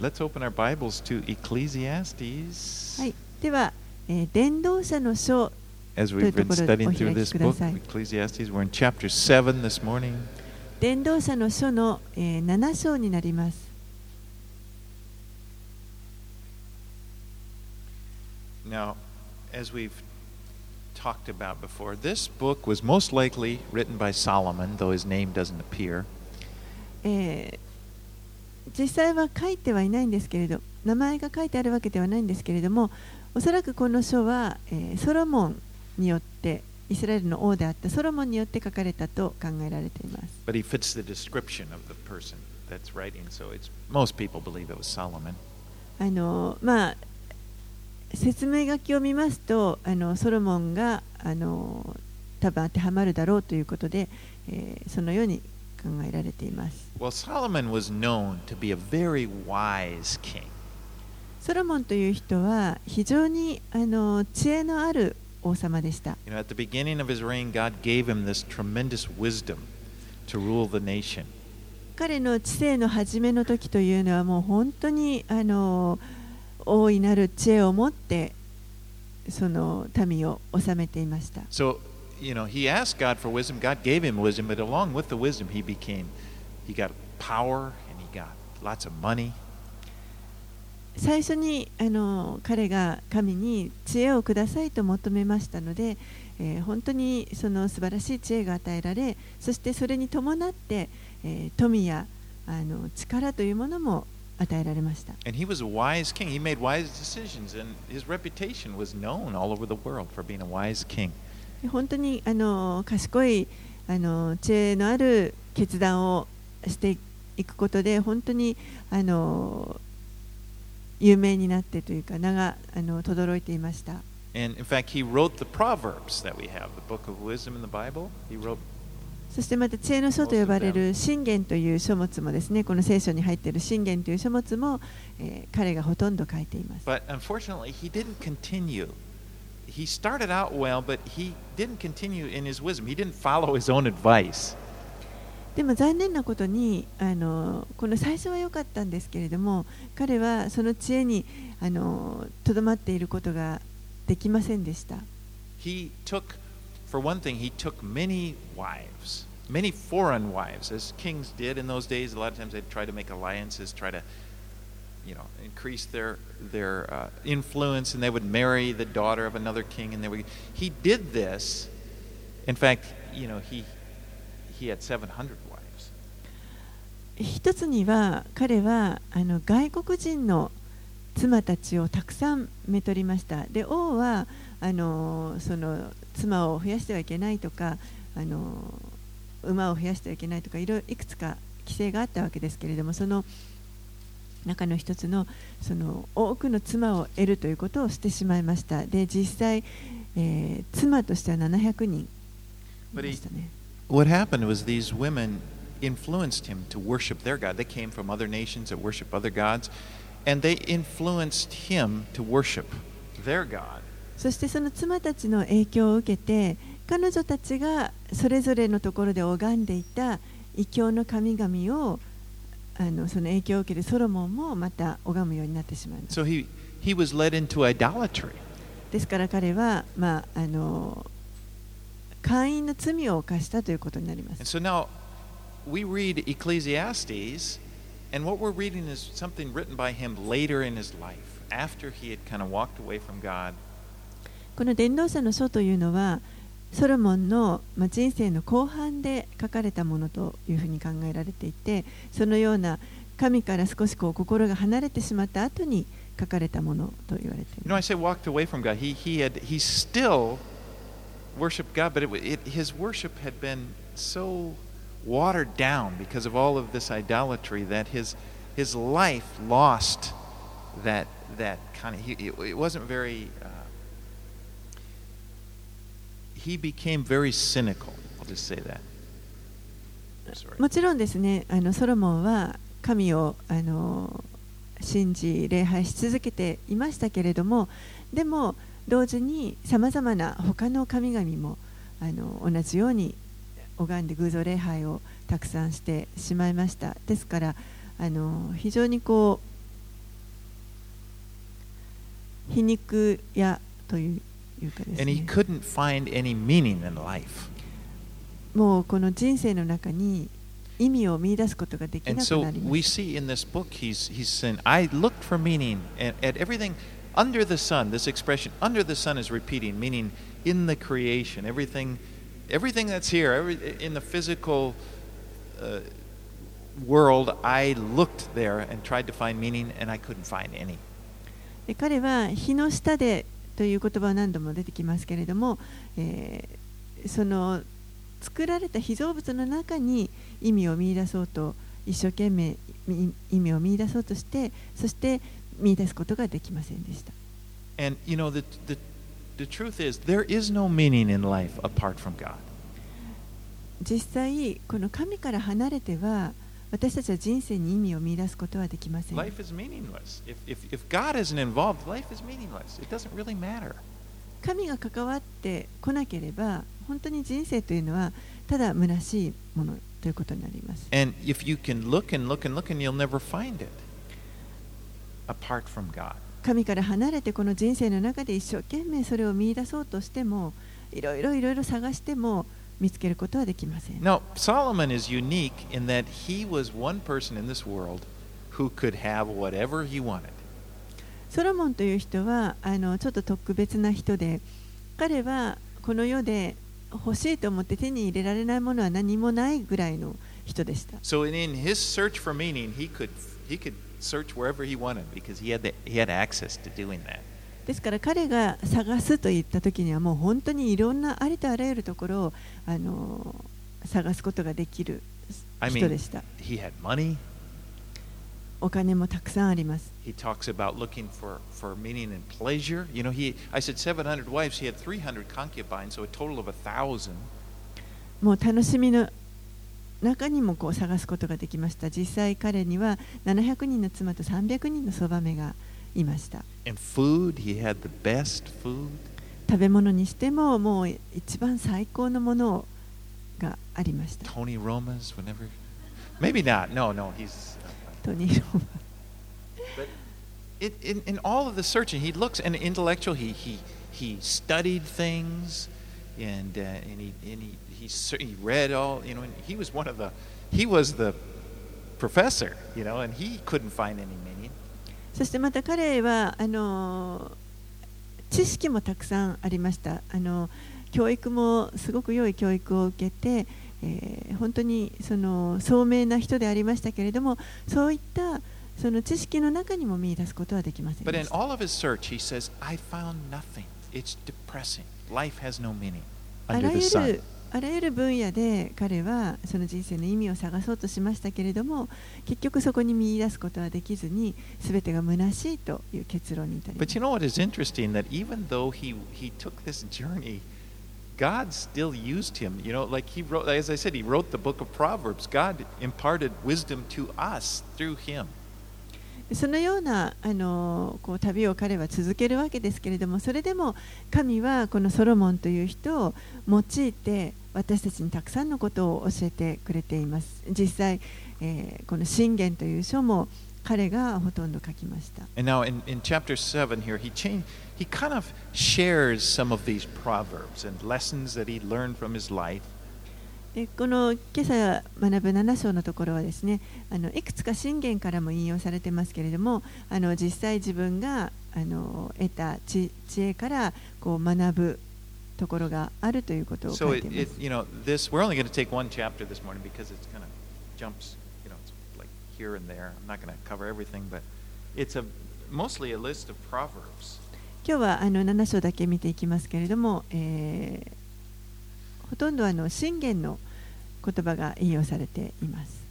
let's open our Bibles to Ecclesiastes. はい、では、えー伝道者の書 As we've been というところで studying お through 開き this くだ book, さい。 Ecclesiastes, we're in chapter 7 this morning. 伝道者の書の、えー7章になります。 Now, as we've talked about before, this book was most likely written by Solomon, though his name doesn't appear. えー 実際は書いてはいないんですけれど名前が書いてあるわけではないんですけれどもおそらくこの書は、えーソロモンによってイスラエルの王であったソロモンによって書かれたと考えられています But he fits the description of the person that's writing, so it's most people believe it was Solomon. あのまあ説明書きを見ますとあのソロモンがあの多分当てはまるだろうということで、えーそのように考えられています Well, Solomon was known to be a very wise king. ソロモンという人は非常にあの知恵のある王様でした You know, at the beginning of his reign, God gave him this tremendous wisdom to rule the nation. 彼の知性の初めの時というのはもう本当にあの大いなる知恵を持ってその民を治めていました So, you know, he asked God for wisdom. God gave him wisdom, but along with the wisdom, he became, he got power and he got lots of money. 最初にあの彼が神に知恵をくださいと求めましたので、えー本当にその素晴らしい知恵が与えられそしてそれに伴って、えー富やあの力というものも与えられました And he was a wise king. He made wise decisions, and his reputation was known all over the world for being a wise king. 本当にあの賢いあの知恵のある決断をしていくことで本当にあの有名になってというか名があの轟いていました And in fact, he wrote the Proverbs that we have, the book of wisdom in the Bible. He wrote そしてまた知恵の書と呼ばれる信玄という書物もですねこの聖書に入っている信玄という書物も、えー彼がほとんど書いています But unfortunately, he didn't continue. He started out well, but he didn't continue in his wisdom. He didn't follow his own advice. でも残念なことにあのこの最初は良かったんですけれども彼はその知恵にあのとどまっていることができませんでした He took, for one thing, he took many wives, many foreign wives, as kings did in those days. A lot of times they'd try to make alliances, try to, you know, increase their their uh, influence, and they would marry the daughter of another king, and they would. He did this. In fact, you know, he he had 700 wives. 一つには彼はあの外国人の妻たちをたくさんめとりましたで王はあのその妻を増やしてはいけないとかあの馬を増やしてはいけないとかいろいくつか規制があったわけですけれどもその中の一つのその多くの妻を得るということをしてしまいましたで実際、えー妻としては700人いましたね What happened was these women influenced him to worship their God. They came from other nations that worship other gods, and they influenced him to worship their God. そしてその妻たちの影響を受けて彼女たちがそれぞれのところで拝んでいた異教の神々をあのその影響を受けるソロモンもまた拝むようになってしまいました。ですから彼は、まあ、あの会員の罪を犯したということになります。So、now, Ecclesiastes, kind of この伝道者の書というのは、ソロモンのま人生の後半で書かれたものというふうに考えられていてそのような神から少しこう心が離れてしまった後に書かれたものと言われてい You ま know, す I say walked away from God. He, he had he still worshiped God, but it, it, his worship had been so watered down because of all of this idolatry that his his life lost that that kind of he, it wasn't very. Uh, he became very cynical. I'll just say that. もちろんですねあのソロモンは神をあの信じ礼拝し続けていましたけれどもでも同時にさまざまな他の神々もあの同じように拝んで偶像礼拝をたくさんしてしまいましたですからあの非常にこう皮肉屋という And he ね couldn't find any meaning in life. もうこの人生の中に意味を見出すことができ And なく so なりま we す see in this book, he's, he's saying, I looked for meaning at, at everything under the sun. This expression, under the sun, is repeating, meaning in the creation. Everything, everything that's here, every, in the physical uh, world, I looked there and tried to find meaning, and I couldn't find any. で彼は日の下で という言葉は何度も出てきますけれども、えーその作られた被造物の中に意味を見出そうと一生懸命み意味を見出そうとしてそして見出すことができませんでした And, you know, the, the, the truth is, there is no meaning in life apart from God. 実際この神から離れては私たちは人生に意味を見出すことはできません Life is meaningless. If, if, if God isn't involved, life is meaningless. It doesn't really matter. 神が関わってこなければ本当に人生というのはただ虚しいものということになります And if you can look and look and look and you'll never find it apart from God. 神から離れてこの人生の中で一生懸命それを見出そうとしてもいろいろいろいろ探しても見つけることはできません Now, Solomon is unique in that he was one person in this world who could have whatever he wanted. ソロモンという人はあのちょっと特別な人で彼はこの世で欲しいと思って手に入れられないものは何もないぐらいの人でした So in, his search for meaning, he could he could search wherever he wanted because he had the, he had access to doing that. ですから彼が探すと言ったときにはもう本当にいろんなありとあらゆるところをあの探すことができる人でした。お金もたくさんあります。もう楽しみの中にもこう探すことができました。実際彼には700人の妻と300人のそばめがいました。And food, he had the best food. 食べ物にしてももう一番最高のものがありました。 Tony Roma's, whenever. Maybe not. No, no, he's. トニーローマ But it, in, in all of the searching, he looks an intellectual. He he he studied things, and uh, and he and he he, cer- he read all. You know, and he was one of the he was the professor. You know, and he couldn't find any meaning. そしてまた彼はあの知識もたくさんありましたあの教育もすごく良い教育を受けて、えー本当にその聡明な人でありましたけれどもそういったその知識の中にも見出すことはできません But で in した all of his search, he says, "I found nothing. It's depressing. Life has no meaning あ under ら the ゆ sun." るあらゆる分野で彼はその人生の意味を探そうとしましたけれども結局そこに見出すことはできずに全てが虚しいという結論に至りました。God そのようなあのこう旅を彼は続けるわけですけれども、それでも神はこのソロモンという人を用いて、私たちにたくさんのことを教えてくれています実際、えーこの信玄という書も彼がほとんど書きました And now in, in chapter seven here, he changed. He kind of shares some of these proverbs and lessons that he learned from his life. でこの今朝学ぶ7章のところはですねあのいくつか信玄からも引用されてますけれどもあの実際自分があの得た知知恵からこう学ぶところがあるということを。今日はあの7章だけ見ていきますけれども、えー、ほとんどあの信玄の言葉が引用されています。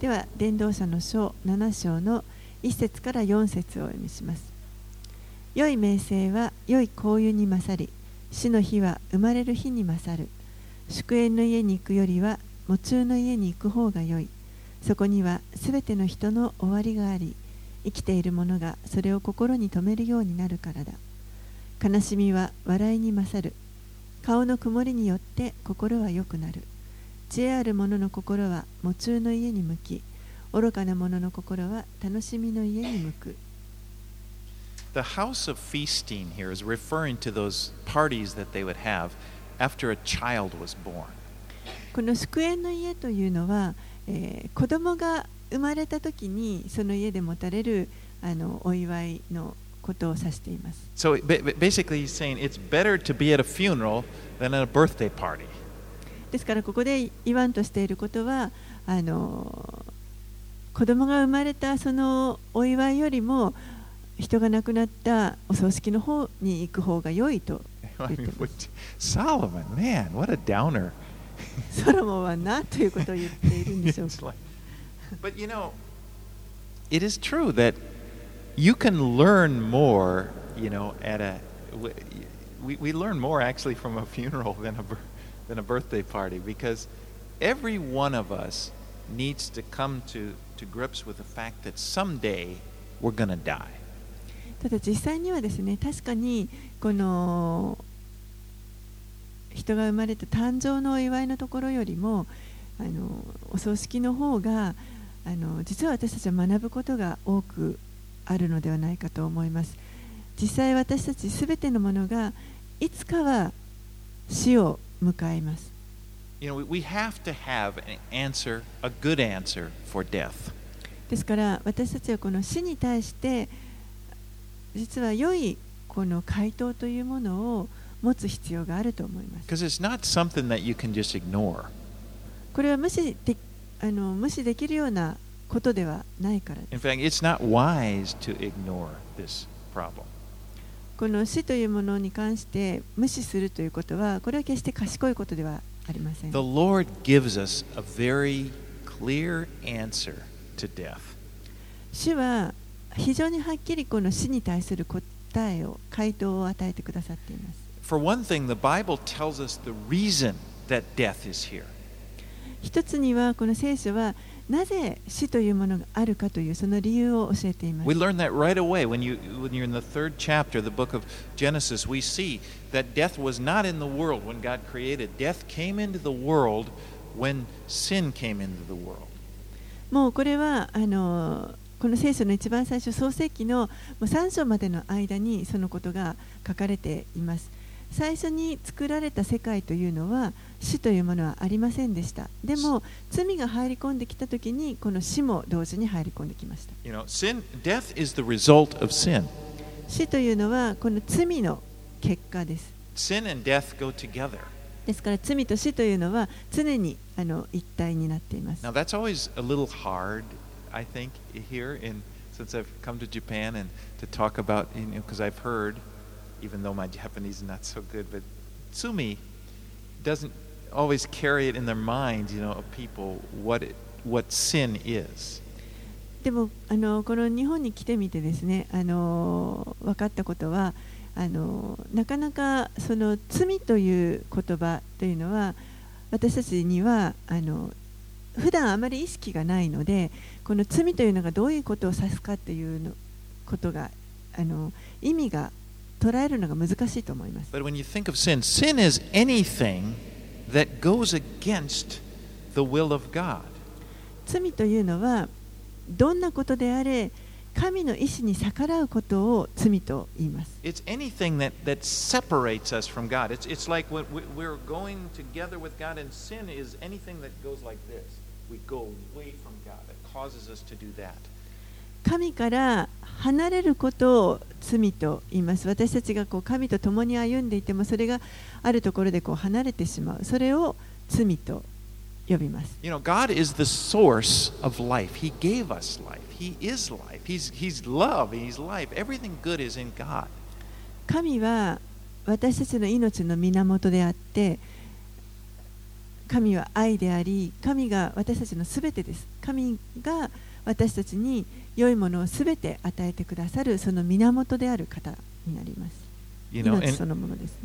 では、伝道者の章7章の1節から4節を読みします。良い名声は良い香油に勝り、死の日は生まれる日に勝る。祝宴の家に行くよりは、喪中の家に行く方が良い。そこにはすべての人の終わりがあり、生きている者がそれを心に留めるようになるからだ。悲しみは笑いに勝る。顔の曇りによって心は良くなる。知恵ある者の心は喪中の家に向き、愚かな者の心は楽しみの家に向く。The house of feasting here is referring to those parties that they would have after a child was born. この祝宴の家というのは、えー子供が生まれた時にその家で持たれるあのお祝いのことを指しています。So ba- ba- basically, he's saying it's better to be at a funeral than at a birthday party. ですからここで言わんとしていることはあの子供が生まれたそのお祝いよりも人が亡くなったお葬式の方に行く方が良いと言ってま what- Solomon, man, what a downer. す。ソロモンは何ということを言っているんでしょうか。but you know, it is true that you can learn more, you know, at a. We, we learn more actually from a funeral than a, than a birthday party because every one of us needs to come to, to grips with the fact that someday we're going to die. ただ実際にはですね確かにこの人が生まれた誕生のお祝いのところよりもあのお葬式の方があの実は私たちは学ぶことが多くあるのではないかと思います実際私たちすべてのものがいつかは死を迎えますですから私たちはこの死に対して実は良いこの回答というものを持つ必要があると思います。これは無視,であの無視できるようなことではないから。この死というものに関して無視するということはこれは決して賢いことではない。ありません The Lord gives us a very clear answer to death. 主は非常にはっきりこの死に対する答えを回答を与えてくださっています For one thing, the Bible tells us the reason that death is here. 一つにはこの聖書はなぜ死というものがあるかというその理由を教えています We learn that right away when you when you're in the third chapter, the book of Genesis. We see that death was not in the world when God created. Death came into the world when sin came into the world. もうこれはあのこの聖書の一番最初創世記のもう3章までの間にそのことが書かれています最初に作られた世界というのは死というものはありませんでしたでも罪が入り込んできた時にこの死も同時に入り込んできました You know, sin, death is the result of sin. 死というのはこの罪の結果です Sin and death go together. ですから罪と死というのは常にあの一体になっています Now that's always a little hard, I think, here in since I've come to Japan and to talk about, you know, because I've heard, even though my Japanese is not so good, but tsumi doesn't always carry it in their minds, you know, of people what it, what sin is. でもあのこの日本に来てみてですねあの分かったことはあのなかなかその罪という言葉というのは私たちにはあの普段あまり意識がないのでこの罪というのがどういうことを指すかというのことがあの意味が捉えるのが難しいと思います。But when you think of sin, sin is anything that goes against the will of God. 罪というのはどんなことであれ神の意志に逆らうことを罪と言います。 It's anything that, that separates us from God. It's, it's like when we- we're going together with God, and sin is anything that goes like this. We go away from God. It causes us to do that. 神から離れることを罪と言います私たちがこう神と共に歩んでいてもそれがあるところでこう離れてしまうそれを罪と呼びます You know, God is the source of life. He gave us life. He is life. He's, he's love. He's life. Everything good is in God. 神は私たちの命の源であって神は愛であり神が私たちのすべてです神が私たちに良いものをすべて与えてくださるその源である方になります。そのものです。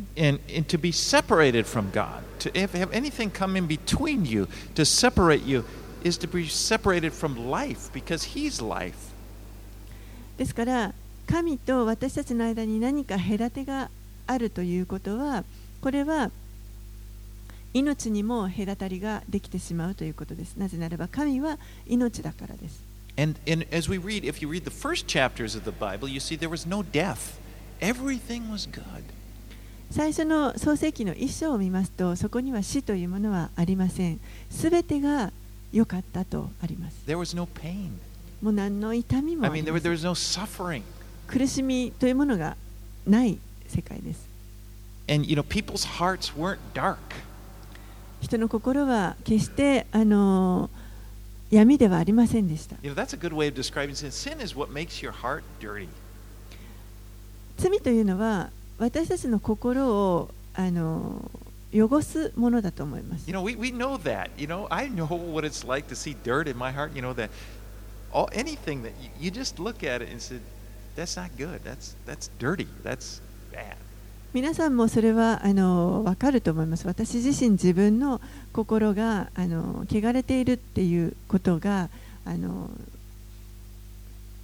ですから神と私たちの間に何か隔てがあるということはこれは命にも隔たりができてしまうということですなぜならば神は命だからです And, and as we read, if you read the first chapters of the Bible, you see there was no death. Everything was good. 最初の創世記の一章を見ますと、そこには死というものはありません。すべてが良かったとあります。There was no pain. もう何の痛みも I あ mean, り there, ませ there ん was no suffering. 苦しみというものがない世界です。And, you know, people's hearts weren't dark. 人の心は決してあの闇ではありませんでした。You know, that's a good way of describing sin. Sin is what makes your heart dirty. 罪というのは私たちの心をあの汚すものだと思います You。know, we, we know that. You know, I know what it's like to see dirt in my heart. You know, that all, anything that you, you just look at it and say, that's not good. That's, that's dirty. That's. 皆さんもそれはあの分かると思います。私自身自分の心があの汚れているっていうことがあの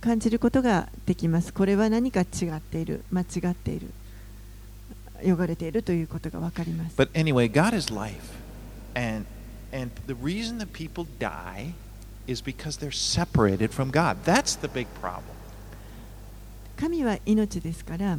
感じることができます。これは何か違っている、間違っている、汚れているということが分かります。But anyway, God is life. And, and the reason that people die is because they're separated from God. That's the big problem. 神は命ですから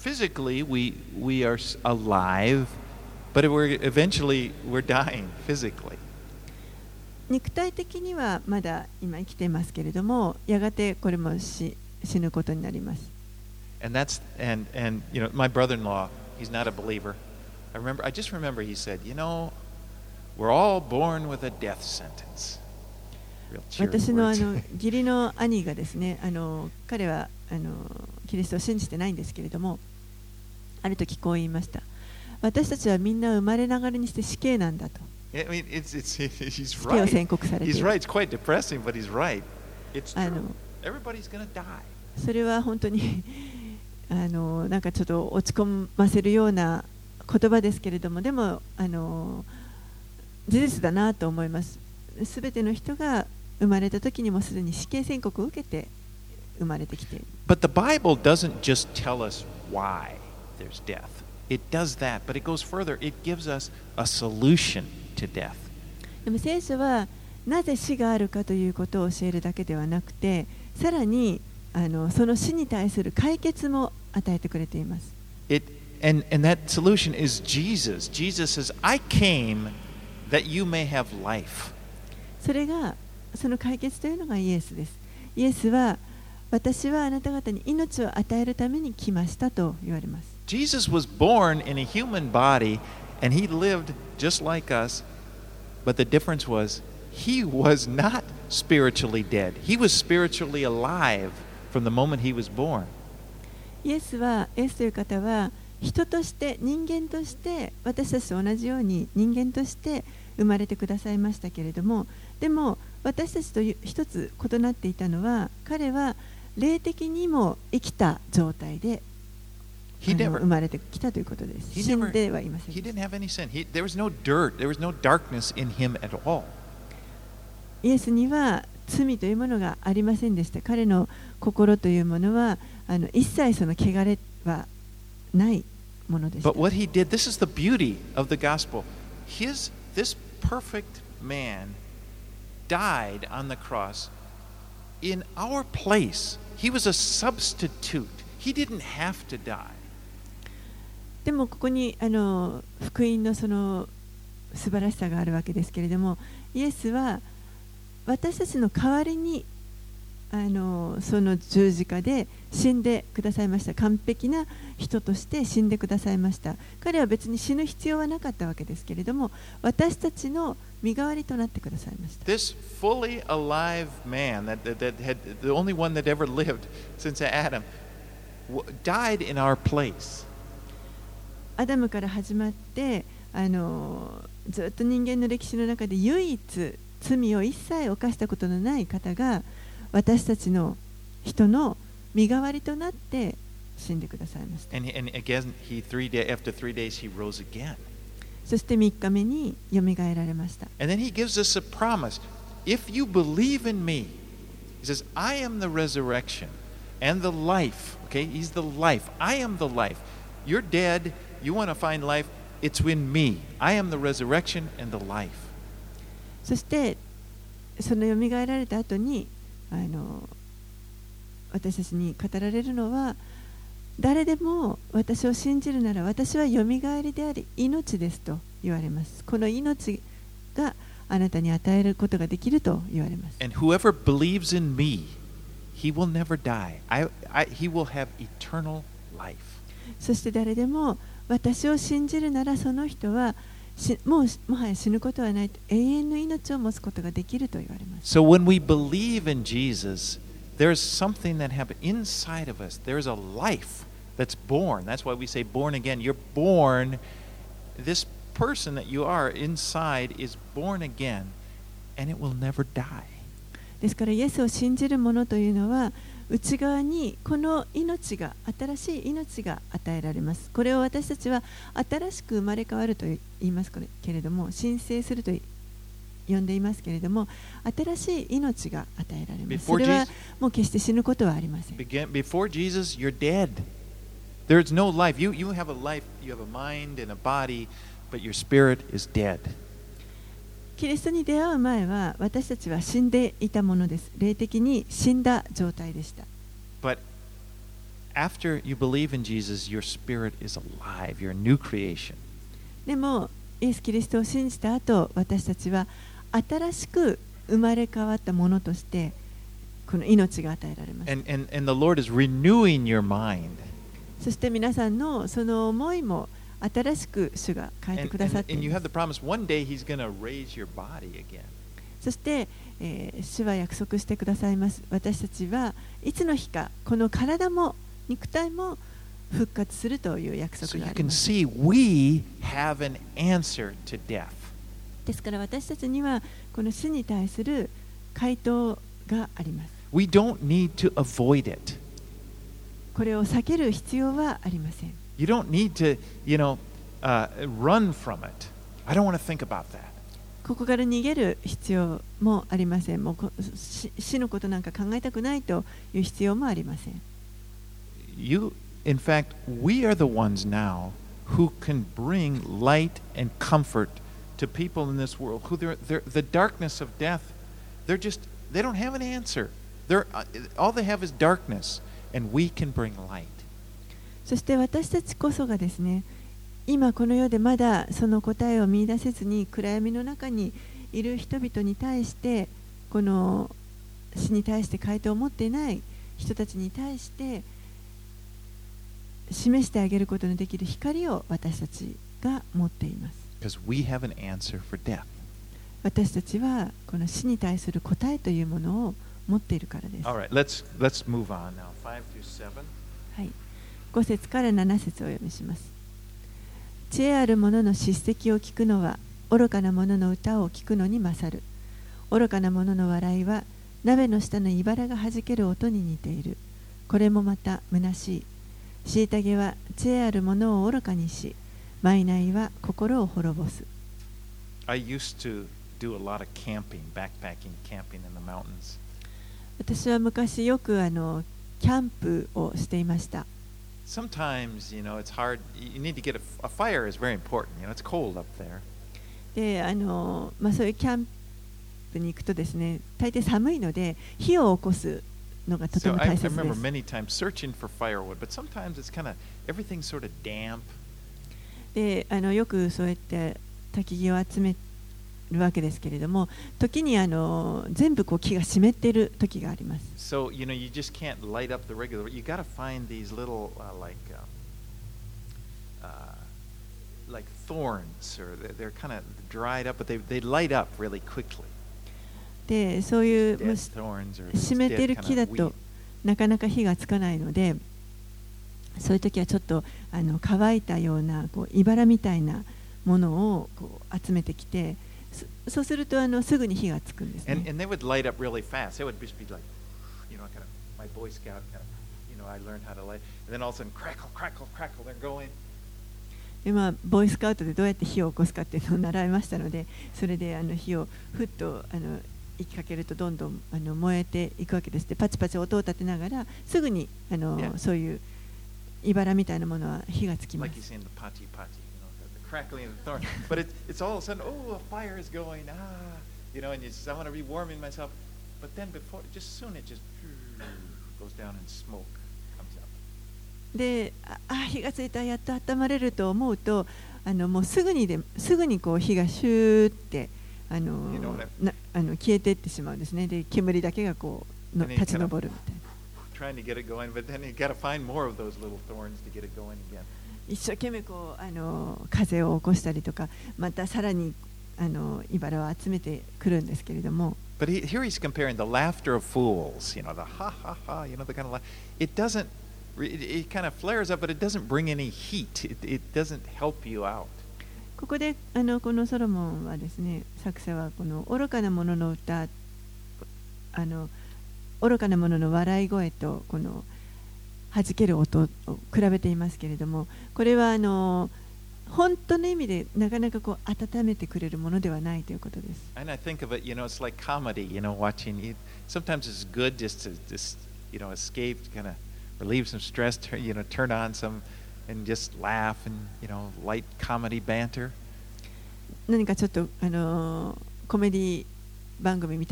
physically, we, we are alive, but we're, eventually we're dying physically. 肉体的にはまだ今生きていますけれども、やがてこれも死死ぬことになります。And that's and and you know my brother-in-law, he's not a believer. I remember I just remember he said, "You know, we're all born with a death sentence." 私のあ.の義理の兄がですねあの彼はあのキリストを信じてないんですけれどもある時こう言いました私たちはみんな生まれながらにして死刑なんだと I mean, it's it's he's 死刑を.宣告されてい He's る right. It's quite depressing, but he's right. It's あ true. の Everybody's gonna die. それは本当に あのなんかちょっと落ち込ませるような言葉ですけれどもでもあの事実だなと思いますすべての人が生まれた時にもすでに死刑宣告を受けて生まれてきている But the Bible doesn't just tell us why there's death. It does that, but it goes further. It gives us a solution to death. でも聖書はなぜ死があるかということを教えるだけではなくてさらにあのその死に対する解決も与えてくれています It and and that solution is Jesus. Jesus says, "I came that you may have life." それがその解決というのがイエスですイエスは私はあなた方に命を与えるために来ましたと言われます Jesus was born in a human body and he lived just like us, but the difference was he was not spiritually dead. He was spiritually alive from the moment he was born. イエスはイエスという方は人として人間として私たちと同じように人間として生まれてくださいましたけれどもでも私たちと一つ異なっていたのは彼は霊的にも生きた状態で生まれてきたということです。He 死んではいません he でし didn't た。have any sin. He, there was no dirt. There was no darkness in him at all. イエスには罪というものがありませんでした。彼の心というものはあの一切その汚れはないものでした But。what he did, this is the beauty of the gospel. His this perfect man died on the cross in our place. He was a substitute. He didn't have to die. でもここにあの福音のその素晴らしさがあるわけですけれどもイエスは私たちの代わりにあのその十字架で死んでくださいました。完璧な人として死んでくださいました。彼は別に死ぬ必要はなかったわけですけれども私たちの身代わりとなってくださいました。This fully alive man that, that, that had the only one that ever lived since Adam died in our place. アダムから始まってあのずっと人間の歴史の中で唯一罪を一切犯したことのない方が私たちの人の身代わりとなって死んでくださいました。And, and again, he three day, after three days, he rose again. そして3日目によみがえられました。And then he gives us a promise. If you believe in me, he says, I am the resurrection and the life. Okay, he's the life. I am the life. You're dead. You want to find life. It's in me. I am the resurrection and the life. そしてそのよみがえられた後にあの私たちに語られるのは誰でも私を信じるなら私はよみがえりであり命ですと言われますこの命があなたに与えることができると言われます And whoever believes in me, he will never die. I, I, he will have eternal life. そして誰でも私を信じるならその人はしもうもはや死ぬことはないと永遠の命を持つことができると言われます So when we believe in Jesus, there's something that happens inside of us. There's a life that's born. That's why we say born again. You're born, this person that you are inside is born again, and it will never die. ですからイエスを信じる者というのは内側にこの命が新しい命が与えられますこれを私たちは新しく生まれ変わると言いますけれども申請すると呼んでいますけれども新しい命が与えられますそれはもう決して死ぬことはありません before Jesus, you're dead. There's no life. You, you have a life, you have a mind and a body, but your spirit is dead. キリストに出会う前は私たちは死んでいたものです霊的に死んだ状態でした But after you believe in Jesus, your spirit is alive. You're a new creation. でもイエス・キリストを信じた後私たちは新しく生まれ変わったものとしてこの命が与えられます And, and, and the Lord is renewing your mind. そして皆さんのその思いも新しく主が変えてくださって。そして、えー、主は約束してくださいます。私たちはいつの日かこの体も肉体も復活するという約束があります。ですから私たちにはこの死に対する回答があります。これを避ける必要はありません。You don't need to, you know, uh, run from it. I don't want to think about that. ここから逃げる必要もありません。もうこ死死のことなんか考えたくないという必要もありません。 You, in fact, we are the ones now who can bring light and comfort to people in this world who they're, they're, the darkness of death, they're just, they don't have an answer. They're, uh, all they have is darkness, and we can bring light. そして私たちこそがですね、今この世でまだその答えを見出せずに暗闇の中にいる人々に対してこの死に対して回答を持っていない人たちに対して示してあげることのできる光を私たちが持っています。Because we have an answer for death. 私たちはこの死に対する答えというものを持っているからです。All right, let's, let's move on now. 5 through 7. はい、5節から7節をお読みします。知恵ある者の叱責を聞くのは愚かな者の歌を聞くのに勝る。愚かな者の笑いは鍋の下の茨がはじける音に似ている。これもまた虚しい。虐げは知恵ある者を愚かにし、賄は心を滅ぼす。I used to do a lot of camping, backpacking, camping in the mountains. 私は昔よくあのキャンプをしていました。Sometimes, you know, it's hard. You need to get a, a fire is very important. You know, it's cold up there. であのまあ、そういうキャンプに行くとですね大抵寒いので火を起こすのがとて So も I, I 大切で remember す。many times searching for firewood, but sometimes it's kind of everything's sort of damp. であのよくそうやって焚き木を集めるわけですけれども時にあの全部こう木が湿っている時があります。So you know, you just can't light up the regular. You got to find these little uh, like uh, uh, like thorns, or they're, kind of dried up, but they they light up really quickly. でそういう湿っている木だと.なかなか火がつかないのでそういう時はちょっとあの乾いたようなこう茨みたいなものをこう集めてきてそうするとあのすぐに火がつくんです、でまあ、ボーイスカウトでどうやって火を起こすかっていうのを習いましたのでそれであの火をふっとあの息かけるとどんどんあの燃えていくわけです。でパチパチ音を立てながらすぐにあの Yeah. ういばらみたいなものは火がつきます。Crackling the thorn. But it, it's all of a sudden, oh, a fire is going, ah, you know, and you just, I want to be warming myself. But then before, just soon it just goes down and smoke. でああ火がついたやっと温まれると思うとあのもうすぐにですぐにこう火がシューってあのなあの消えていってしまうんですねで煙だけがこうの And 立ち上るみたいな一生懸命こうあの風を起こしたりとかまたさらにあの茨を集めてくるんですけれども But he, here he's comparing the laughter of fools, you know, the ha ha ha, you know, the kind of laugh. It doesn't, it, it kind of flares up, but it doesn't bring any heat. It, it doesn't help you out. ここであのこのソロモンはですね作者はこの愚かな者の歌あの愚かな者の笑い声とこの弾ける音を比べていますけれどもこれはあの本当の意味でなかなかこう温めてくれるものではないということです。Relieve あの、あの、あの、あの、あの、あの、あの、あの、あの、あ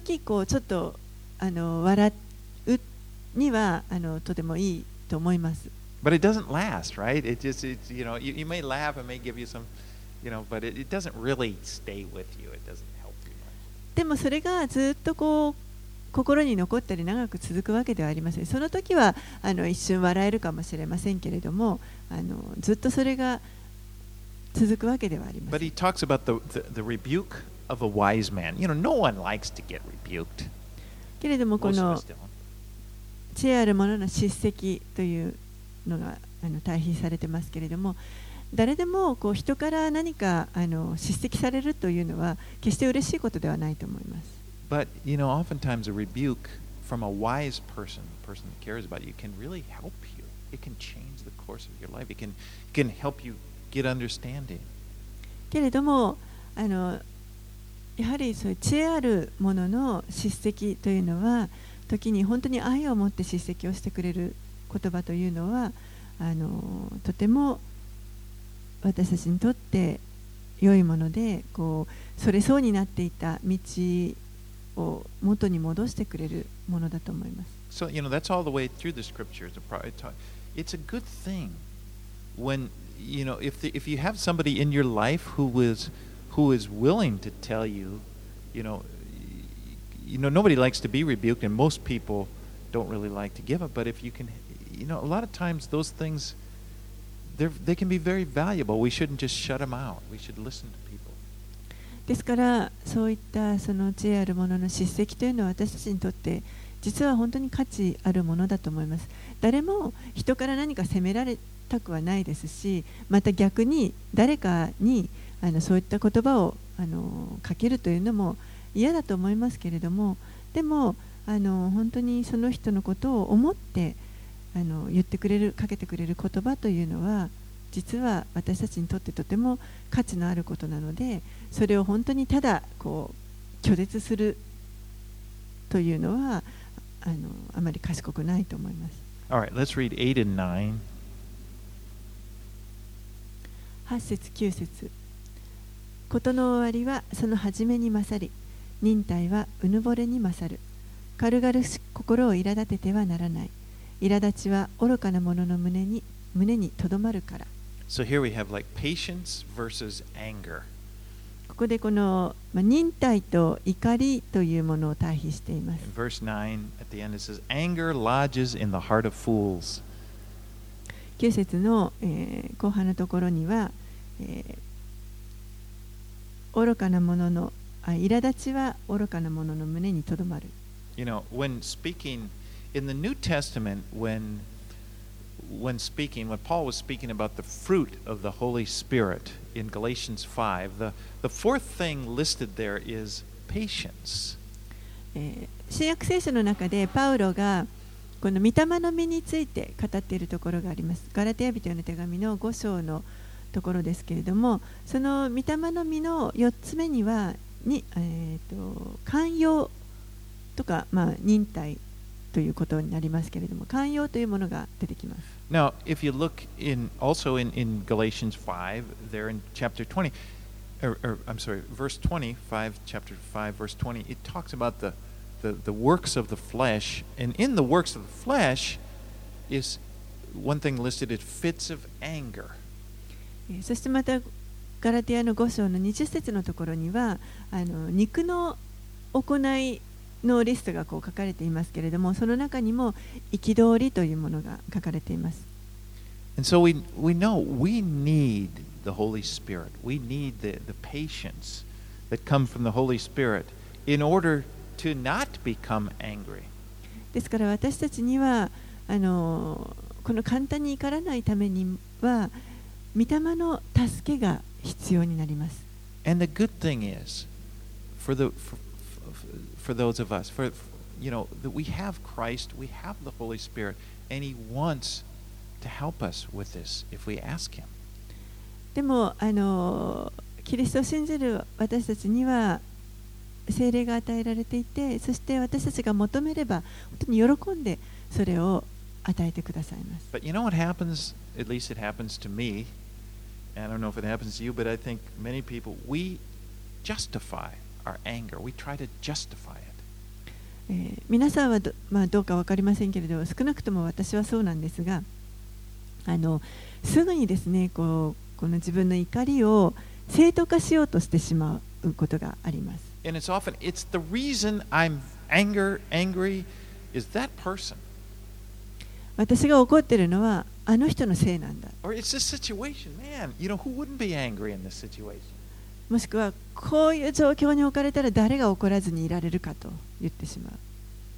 の、あの、あの、あの、の、あの、あの、あの、あ、あの、あ、にはあのとてもいいと思います。But it doesn't last, right? It just, it's, you know, you, you may laugh, it may give you some, you know, but it, it doesn't really stay with you. It doesn't help you much. でもそれがずっとこう心に残ったり長く続くわけではありません。その時はあの一瞬笑えるかもしれませんけれどもあのずっとそれが続くわけではありませ But ん he。talks about the, the, the rebuke of a wise man. You know, no one likes to get rebuked. けれどもこ Most of の us don't. 知恵ある者の叱責というのがあの対比されてますけれども誰でもこう人から何かあの叱責されるというのは決して嬉しいことではないと思います。But, you know, oftentimes a rebuke from a wise person, a person that cares about you, can really help you. It can change the course of your life. It can, it can help you get understanding. けれどもあのやはりそういう知恵ある者の叱責というのは時に本当に愛を持って叱責をしてくれる言葉というのはあのとても私たちにとって良いものでこうそれそうになっていた道を元に戻してくれるものだと思います。So, you know, that's all the way through the scriptures. It's a good thing when, you know, if, the, if you have somebody in your life who is, who is willing to tell you, you know, you know, nobody likes to be rebuked, and most people don't really like to give it. But if you can, you know, a lot of times those things, they're, they can be very valuable. We shouldn't just shut them out. We should listen to people. ですからそういったその知恵あるものの叱責というのは私たちにとって実は本当に価値あるものだと思います誰も人から何か責められたくはないですしまた逆に誰かにあのそういった言葉をあのかけるというのも嫌だと思いますけれどもでもあの本当にその人のことを思ってあの言ってくれるかけてくれる言葉というのは実は私たちにとってとても価値のあることなのでそれを本当にただこう拒絶するというのはあのあまり賢くないと思います。All right, let's read 8 and 9. 8節9節事の終わりはその初めに勝り忍耐はうぬぼれに勝る軽々しく心を苛立ててはならない苛立ちは愚かな者の胸に胸にとどまるから So here we have like patience versus anger. ここでこの、まあ、忍耐と怒りというものを対比しています In verse 9, at the end, it says, Anger lodges in the heart of fools. 9節の、えー後半のところには、えー愚かな者のあ苛立ちは愚かな者の胸にとどまる You know, when speaking in the New Testament, when when speaking, when Paul was speaking about the fruit of the Holy Spirit in Galatians 5, the, the fourth thing listed there is patience. えー新約聖書の中でパウロがこの御霊の実について語っているところがあります。ガラテヤ人への手紙の5章のところですけれども、その御霊の実の4つ目には、にえー、と寛容とか、まあ、忍耐ということになりますけれども、寛容というものが出てきます。Now, if you look in also in, in Galatians 5, there in chapter 20, or, or I'm sorry, verse 20, 5, chapter 5, verse 20, it talks about the, the, the works of the flesh. And in the works of the flesh is one thing listed as fits of anger. えーそしてまたガラティの5章の二十節のところにはあの肉の行いのリストがこう書かれていますけれどもその中にも憤りというものが書かれています。私たちにはあのこの簡単に怒らないためには御霊の助けが必要になります And the good thing is, for the for, for those of us, for you know, that we have Christ, we have the Holy Spirit, and He wants to help us with this if we ask Him. でもあのキリストを信じる私たちには聖霊が与えられていてそして私たちが求めれば本当に喜んでそれを与えてくださいます But you know what happens? At least it happens to me. I don't know if it happens to you, but I think many people, we justify our anger. We try to justify it. 皆さんはど,、まあ、どうか分かりませんけれど少なくとも私はそうなんですがあのすぐにですねこうこの自分の怒りを正当化しようとしてしまうことがあります。私が怒っているのはあの人のせいなんだ Or it's this situation, man. You know, who wouldn't be angry in this situation? もしくはこういう状況に置かれたら誰が怒らずにいられるかと言ってしまう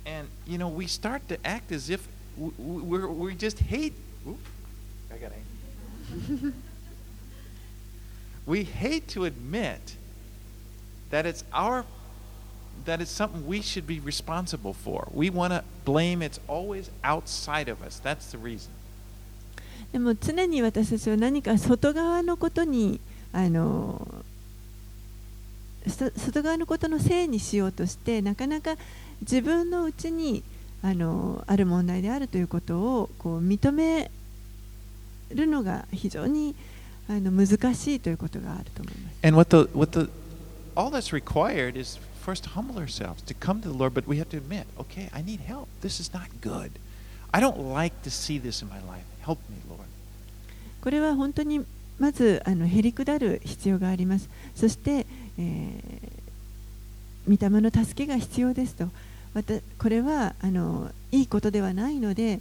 And you know, we start to act as if we're, we just hate. Oop, I got angry. we hate to admit that it's our that it's something we should be responsible for. We want to blame it's always outside of us. That's the reason. でも常に私たちは何か外側のことにあの外側のことのせいにしようとしてなかなか自分のうちにあのある問題であるということをこう認めるのが非常にあの難しいということがあると思います。And what the what the all that's required is first to humble ourselves, to come to the Lord, but we have to admit, okay, I need help. This is not good. I don't like to see this in my life. Help me, Lord. これは本当にまずあのへり下る必要があります。そして、えー、御霊の助けが必要ですと。またこれはあのいいことではないので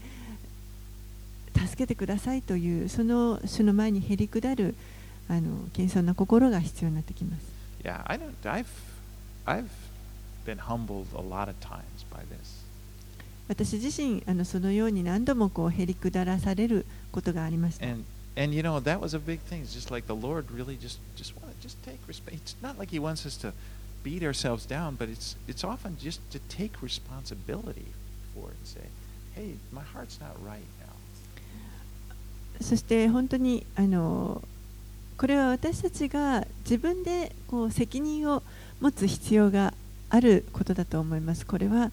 助けてくださいというその主の前にへり下るあの謙遜な心が必要になってきます。Yeah, I don't. I've I've been humbled a lot of times by this. 私自身あのそのように何度もこうへり下らされることがありました。And and you know that was a big thing. It's just like the Lord really just just want to just take respect. It's not like He wants us to beat ourselves down, but it's it's often just to take responsibility for it and say, "Hey, my heart's not right now." そして本当にあのこれは私たちが自分でこう責任を持つ必要があることだと思います。これは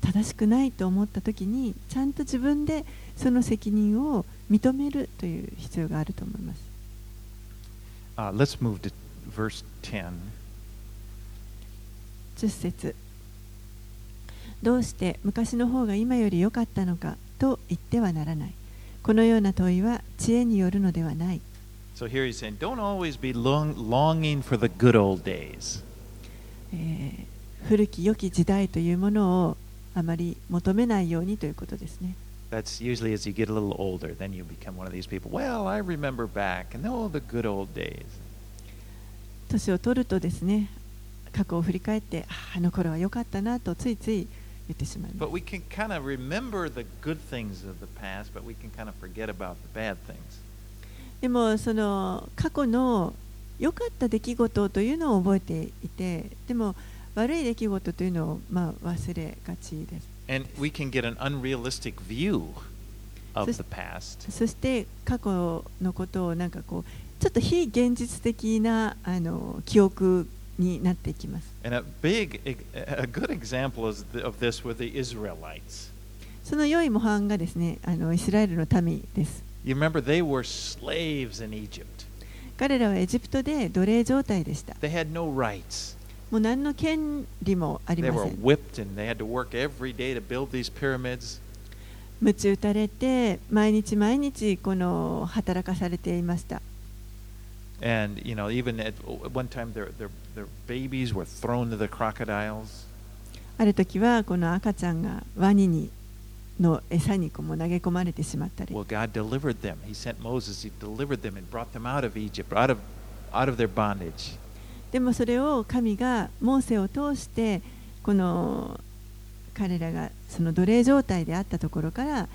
正しくないと思った時にちゃんと自分でその責任を認めるという必要があると思います。Uh, let's move to verse ten. 10節どうして昔の方が今より良かったのかと言ってはならない。このような問いは知恵によるのではない。So here he's saying, don't always be long, longing for the good old days. えー古き良き時代というものをあまり求めないようにということですね。That's usually as you get a little older, then you become one of these people. Well, I remember back and oh, the good old days. 年を取るとですね、過去を振り返って、ああの頃は良かったなとついつい言ってしまいま But す。we can kind of remember the good things of the past, but we can kind of forget about the bad things. でもその過去の良かった出来事というのを覚えていてでも悪い出来事というのをまあ忘れがちです。And we can get an unrealistic view of the past. そして過去のことをなんかこうちょっと非現実的なあの記憶になっていきます。And a big, a good example of this were the Israelites. その良い模範がですねあのイスラエルの民です。You remember they were slaves in Egypt. 彼らはエジプトで奴隷状態でした。They had no rights. もう何の権利もありません。鞭打たれて毎日毎日この働かされていました。And, you know, even at one time their, their, their babies were thrown to the crocodiles. ある時はこの赤ちゃんがワニにの餌にこうも投げ込まれてしまったり Well, God delivered them. He sent Moses. He delivered them and brought them out of Egypt, out of, out of their bondage. でもそれを神がモーセを通してこの彼らがその奴隷状態であったところから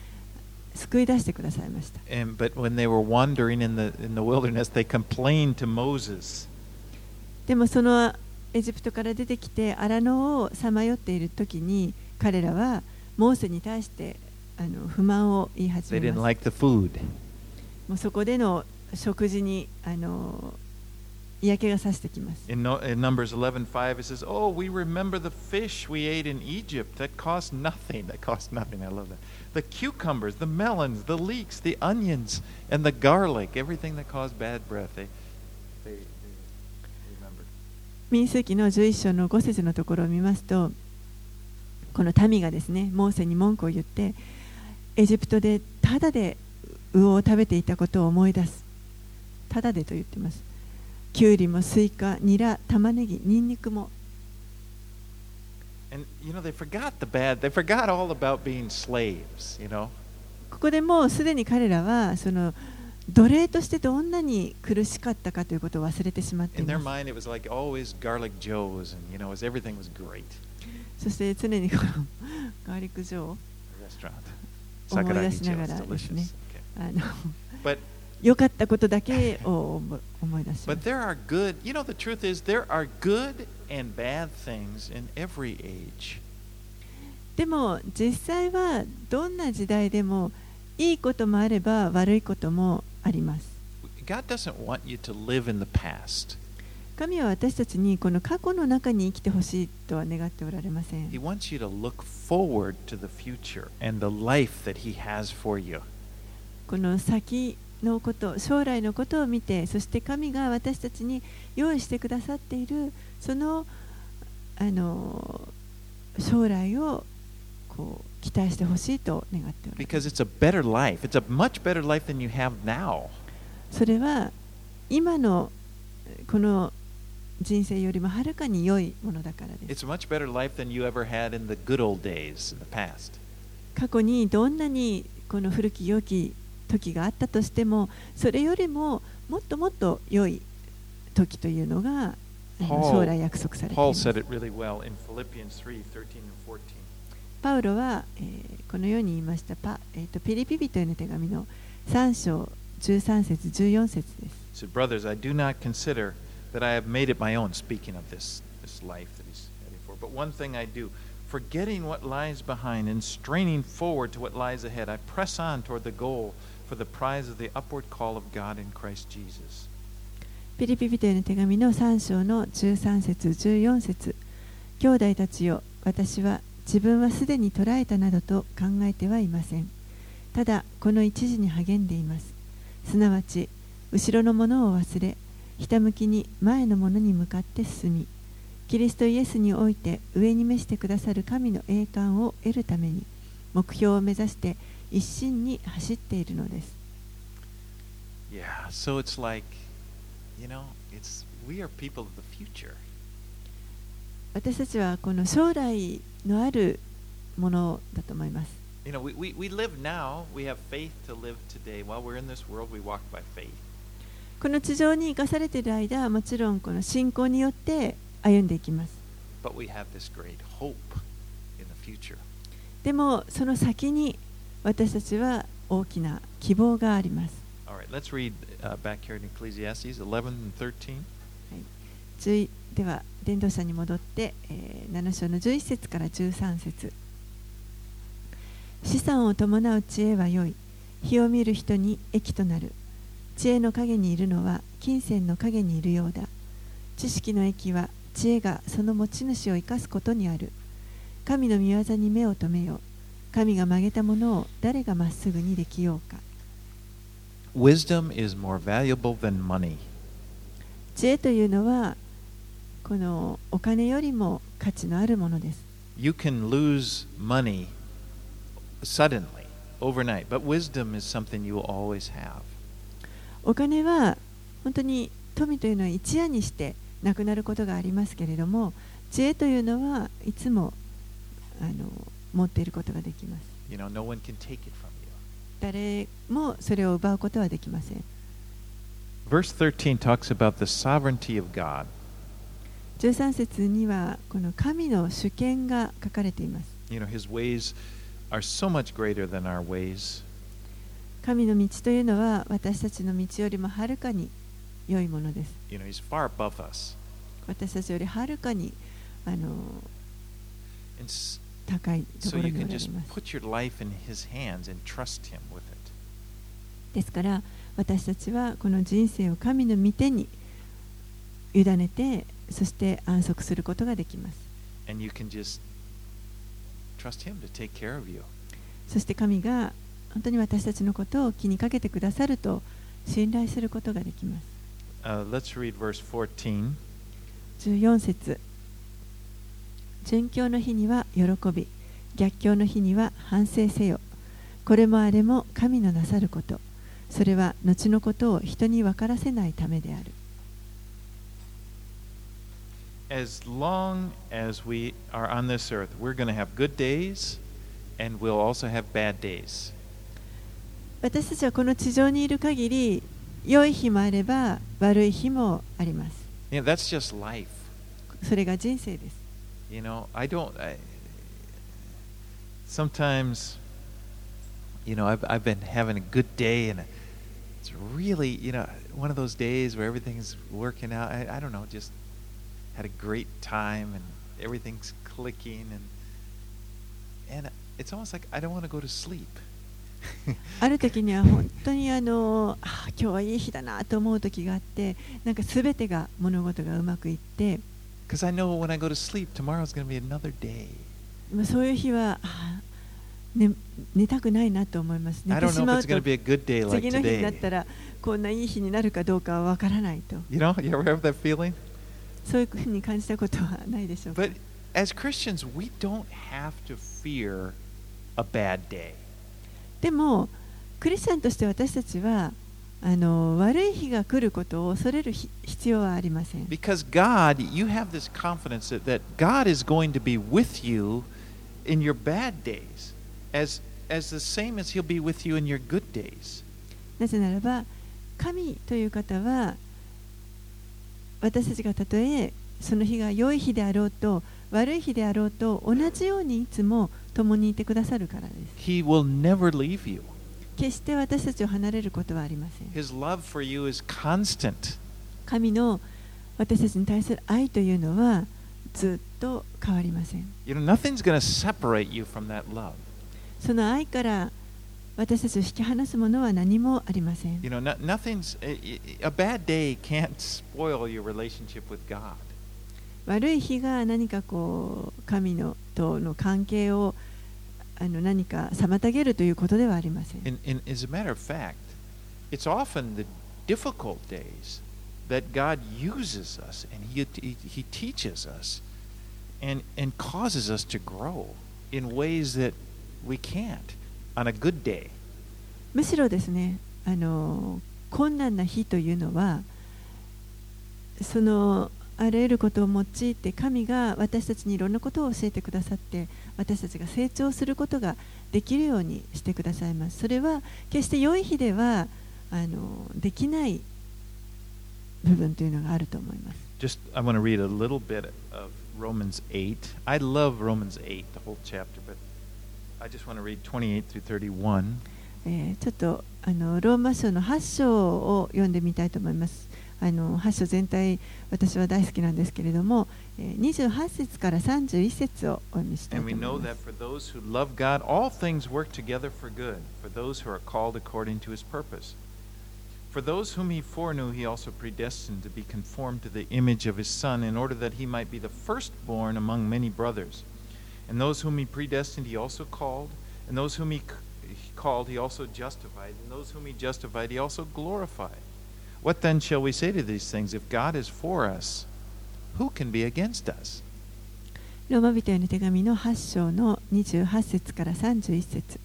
救い出してくださいました And, but when they were wandering in the, in the wilderness, they complained to Moses. でもそのエジプトから出てきて荒野をさまよっている時に彼らはモーセに対してあの不満を言い始めます like the food. もうそこでの食事にあの嫌気がさしてきます In, no, in Numbers 11:5, it says, "Oh, we remember the fish we ate in Egypt. That cost nothing. That cost nothing. I love that. The cucumbers, the melons, the leeks, the onions, and the garlic. Everything that caused bad breath. They, they, they remembered. 民数記の11章の5節のところを見ますとこの民がですねモーセに文句を言ってエジプトでタダで魚を食べていたことを思い出すタダでと言ってますきゅうりもスイカニラ玉ねぎニンニクもここでもうすでに彼らはその奴隷としてどんなに苦しかったかということを忘れてしまっている。そして常に ガーリックジョーを 思い出しながらですね。Okay. 良かったことだけを思思い出しま But す there are good, you know, the truth is there are good and bad things in every age. でも実際はどんな時代でもいいこともあれば悪いこともあります God doesn't want you to live in the past. 神は私たちにこの過去の中に生きてほしいとは願っておられません He wants you to look forward to the future and the life that He has for you. この先のこと、将来のことを見て、そして神が私たちに用意してくださっている、その,あの将来をこう期待してほしいと願っております。それは今のこの人生よりもはるかに良いものだからです。過去にどんなにこの古き良き時があったとしてもそれよりももっともっと良い時というのが将来約束されています really well in Philippians 3 13 and 14. パウロは、えーこのように言いましたパ、えーとピリピ人への手紙の3章13節14節です said, Brothers, I do not consider that I have made it my own, speaking of this, this life that he's heading for. But one thing I do, forgetting what lies behind and straining forward to what lies ahead, I press on toward the goal for the prize of the upward call of God in Christ Jesus. ピリピ人への手紙の3章の13節14節。兄弟たちよ私は自分はすでに捉えたなどと考えてはいません。ただこの一時に励んでいます。すなわち後ろのものを忘れひたむきに前のものに向かって進みキリストイエスにおいて上に召してくださる神の栄冠を得るために目標を目指して一心に走っているのです Yeah, so it's like, you know, it's we are people of the future. 私たちはこの将来のあるものだと思います You know, we, we, we live now, we have faith to live today. While we're in this world, we walk by faith. この地上に生かされている間はもちろんこの信仰によって歩んでいきます But we have this great hope in the future. でもその先に私たちは大きな希望があります。All right, let's read uh, back here in Ecclesiastes 11 and 13. 11では伝道者に戻って、えー7章の11節から13節。資産を伴う知恵は良い。日を見る人に益となる。知恵の陰にいるのは金銭の陰にいるようだ。知識の益は知恵がその持ち主を生かすことにある。神の御業に目を留めよ神が曲げたものを誰がまっすぐにできようか Wisdom is more valuable than money. 知恵というのはこのお金よりも価値のあるものです You can lose money suddenly, overnight, but wisdom is something you will always have. お金は本当に富というのは一夜にしてなくなることがありますけれども知恵というのはいつもあの持っていることができます。誰もそれを奪うことはできません。13節にはこの神の主権が書かれています。神の道というのは私たちの道よりもはるかに良いものです。私たちよりはるかにあの。高いところにあ。ですから、私たちはこの人生を神の御手に委ねて、そして安息することができます。そして神が本当に私たちのことを気にかけてくださると信頼することができます。14節。殉教の日には喜び、逆境の日には反省せよ。これもあれも神のなさること。それは後のことを人に分からせないためである。As long as we are on this earth, we're going to have good days and we'll also have bad days. 私たちはこの地上にいる限り、良い日もあれば悪い日もあります。Yeah, that's just life. それが人生です。You know, I don't. I, sometimes, you know, I've, I've been having a good day and it's really, you know, one of those days where everything's working out. I, I don't know, just had a great time and everything's clicking and and it's almost like I don't want to go to sleep. ある時には本当にあのあ今日はいい日だなと思う時があってなんか全てが物事がうまくいって そういう日は、ね、寝たくないなと思います。寝てしまうと次の日になったら、こんないい日になるかどうかはわからないと。You know, you ever have that feeling? そういうふうに感じたことはないでしょうか。でも、クリスチャンとして私たちは、あの悪い日が来ることを恐れる必要はありません。なぜならば、神という方は私たちがたとえその日が良い日であろうと悪い日であろうと同じようにいつも共にいてくださるからです。決して私たちを離れることはありません His love for you is constant. 神の私たちに対する愛というのはずっと変わりません You know, nothing's going to separate you from that love. その愛から私たちを引き離すものは何もありません You know, no, nothing's a bad day can't spoil your relationship with God. 悪い日が何かこう神のとの関係をあの何か妨げるということではありません And, and as a matter of fact, it's often the difficult days that God uses us and He, he, he teaches us and, and causes us to grow in ways that we can't on a good day. むしろですねあの困難な日というのはそのあらゆることを用いて神が私たちにいろんなことを教えてくださって私たちが成長することができるようにしてくださいますそれは決して良い日ではあのできない部分というのがあると思います Just, I want to read a little bit of Romans 8. I love Romans 8, the whole chapter, but I just want to read 28 through 31. えーちょっとあのローマ書の8章を読んでみたいと思います。あの8章全体私は大好きなんですけれども、28節から31節をお読みしたいと思います。God, for good, for those who are called according to his purpose. For those whom he foreknew, he also predestined to be conformed to the image of his Son, in order that he might be the firstborn among many brothers. And those whom he predestined, he also called. And those whom he he called, he also justified. And those whom he justified, he also glorified. What then shall we say to these things? If God is for us, who can be against us? ローマ人への手紙の8章の28節から31節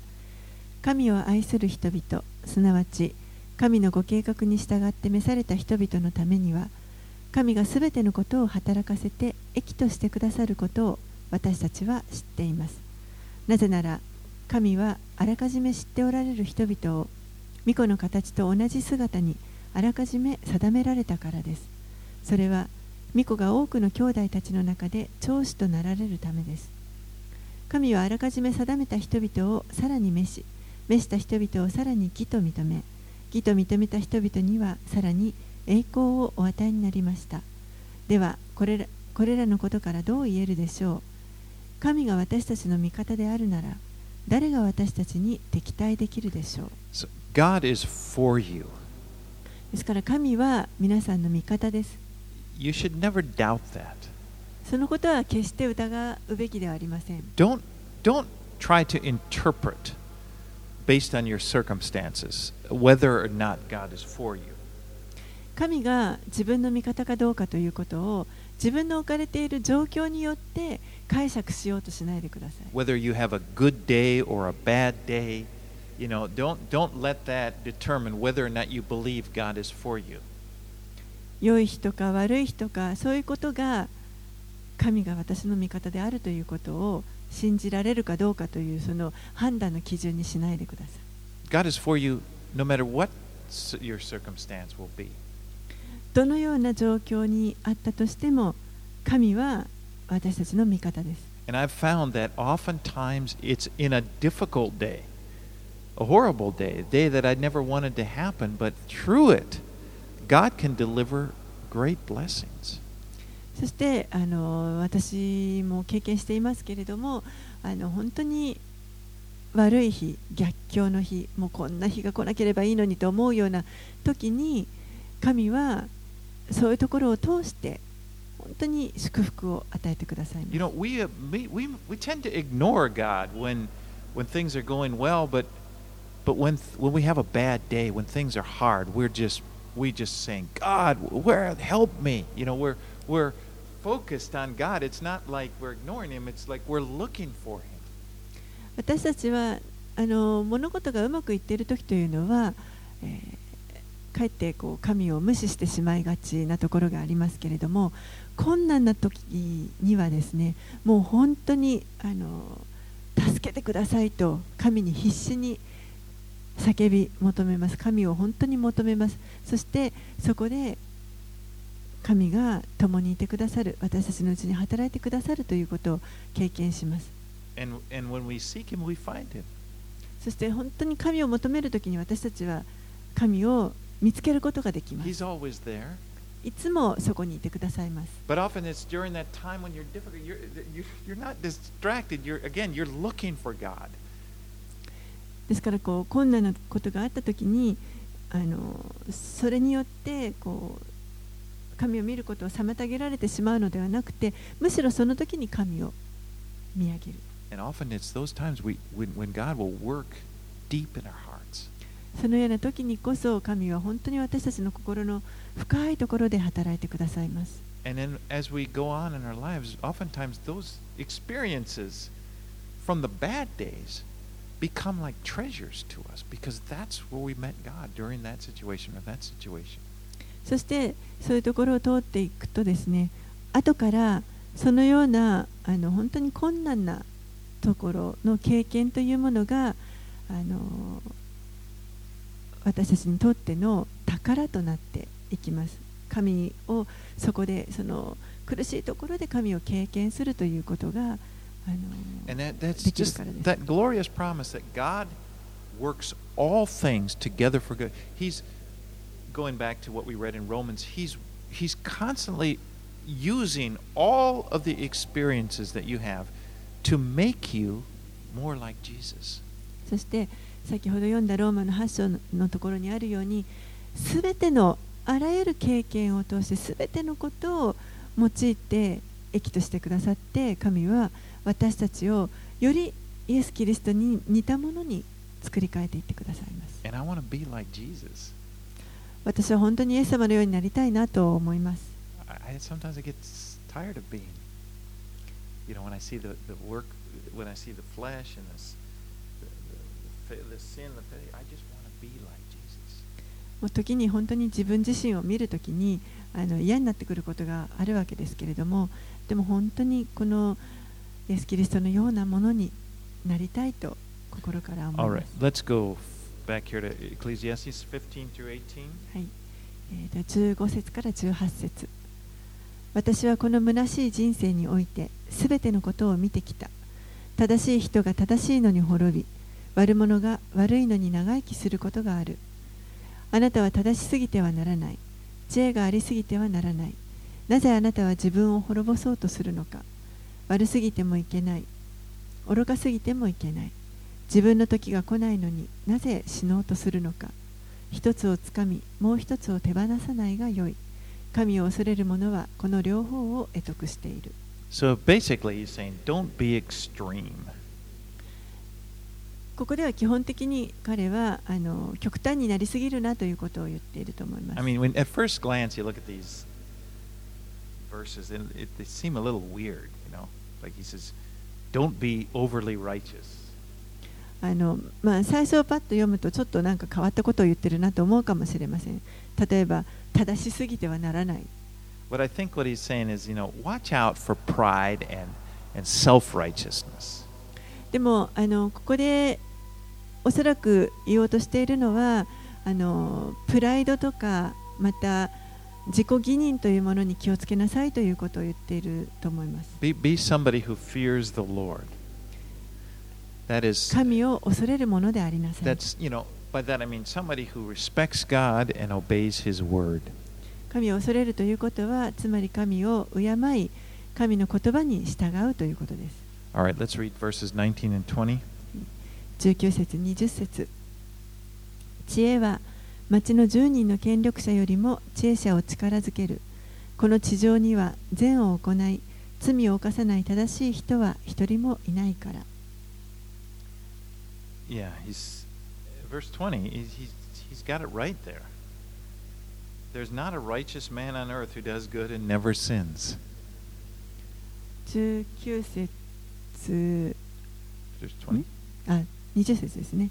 神を愛する人々すなわち神のご計画に従って召された人々のためには神がすべてのことを働かせて益としてくださることを私たちは知っていますなぜなら神はあらかじめ知っておられる人々を御子の形と同じ姿にあらかじめ定められたからです。それは御子が多くの兄弟たちの中で長子となられるためです。神はあらかじめ定めた人々をさらに召し召した人々をさらに義と認め義と認めた人々にはさらに栄光をお与えになりました。ではこれらこれらのことからどう言えるでしょう。神が私たちの味方であるなら誰が私たちに敵対できるでしょう。So God is for you. ですから神は皆さんの味方です You should never doubt that. そのことは決して疑うべきではありません Don't don't try to interpret based on your circumstances whether or not God is for you. 神が自分の味方かどうかということを自分の置かれている状況によって解釈しようとしないでください Whether you have a good day or a bad day, you know, don't don't let that determine whether or not you believe God is for you. 良い日とか悪い日とかそういうことが神が私の味方であるということを信じられるかどうかというその判断の基準にしないでください God is for you no matter what your circumstance will be. どのような状況にあったとしても神は私たちの味方です And I've found that oftentimes it's in a difficult day, a horrible day, a day that I never wanted to happen, but through it, God can deliver great blessings. そしてあの私も経験していますけれどもあの本当に悪い日逆境の日もうこんな日が来なければいいのにと思うような時に神はそういうところを通して本当に祝福を与えてくださいます You know, we, uh, we, we, we tend to ignore God when, when things are going well, but, but when, when we have a bad day, when things are hard, we're just, we just saying, God, where, help me. You know, we're, we're focused on God. It's not like we're ignoring Him, it's like we're looking for Him. 私たちはあの物事がうまくいっている時というのは、えーかえってこう神を無視してしまいがちなところがありますけれども困難な時にはですねもう本当にあの助けてくださいと神に必死に叫び求めます。神を本当に求めます。そしてそこで神が共にいてくださる。私たちのうちに働いてくださるということを経験します。そして本当に神を求める時に私たちは神を見つけることができます。いつもそこにいてくださいます。You're, you're again, ですからこう困難なことがあった時にあのそれによってこう神を見ることを妨げられてしまうのではなくてむしろその時に神を見上げる。そのような時にこそ神は本当に私たちの心の深いところで働いてくださいます。Become like treasures to us because that's where we met God during that situation or that situation. そしてそういうところを通っていくとですね後からそのようなあの本当に困難なところの経験というものがあの私たちにとっての宝となっていきます神をそこでその苦しいところで神を経験するということが And that, that's できる just からです。 that glorious promise that God works all things together for good. He's going back to what we read in Romans. He's he's constantly using all of the experiences that you have to make you more like Jesus. そして先ほど読んだローマの8章のところにあるようにすべてのあらゆる経験を通してすべてのことを用いて益としてくださって神は 私たちをよりイエス・キリストに似たものに作り変えていってくださいます。私は本当にイエス様のようになりたいなと思います。もう時に本当に自分自身を見るときにあの嫌になってくることがあるわけですけれどもでも本当にこのイエス・キリストのようなものになりたいと心から思いま right, す。let's go back here to Ecclesiastes 15 through 18. はい。えーと15節から18節。私はこの虚しい人生においてすべてのことを見てきた。正しい人が正しいのに滅び悪者が悪いのに長生きすることがある。あなたは正しすぎてはならない。知恵がありすぎてはならない。なぜあなたは自分を滅ぼそうとするのか悪すぎてもいけない。愚かすぎてもいけない。自分の時が来ないのになぜ死のうとするのか。一つをつかみもう一つを手放さないがよい。神を恐れる者はこの両方を得得している。So basically, he's saying, don't be extreme. ここでは基本的に彼はあの極端になりすぎるなということを言っていると思います。I mean, when at first glance you look at these verses, and it, they seem a little weird. あのまあ、最初をパッと読むとちょっとなか変わったことを言ってるなと思うかもしれません。例えば、正しすぎてはならない。でもあの、ここでおそらく言おうとしているのは、あのプライドとか、また、自己義認というものに気をつけなさいということを言っていると思います Be be somebody who fears the Lord. That is 神を恐れるものでありなさい that's you know by that I mean somebody who respects God and obeys His word. 神を恐れるということはつまり神を敬い神の言葉に従うということです All right, let's read verses 19 and 20. 19節20節知恵は町の10人の権力者よりも知恵者を力づけるこの地上には善を行い罪を犯さない正しい人は一人もいないから Yeah, he's verse 20. He's, he's, got it right there. There's not a righteous man on earth who does good and never sins. 19節 Verse 20. あ20節ですね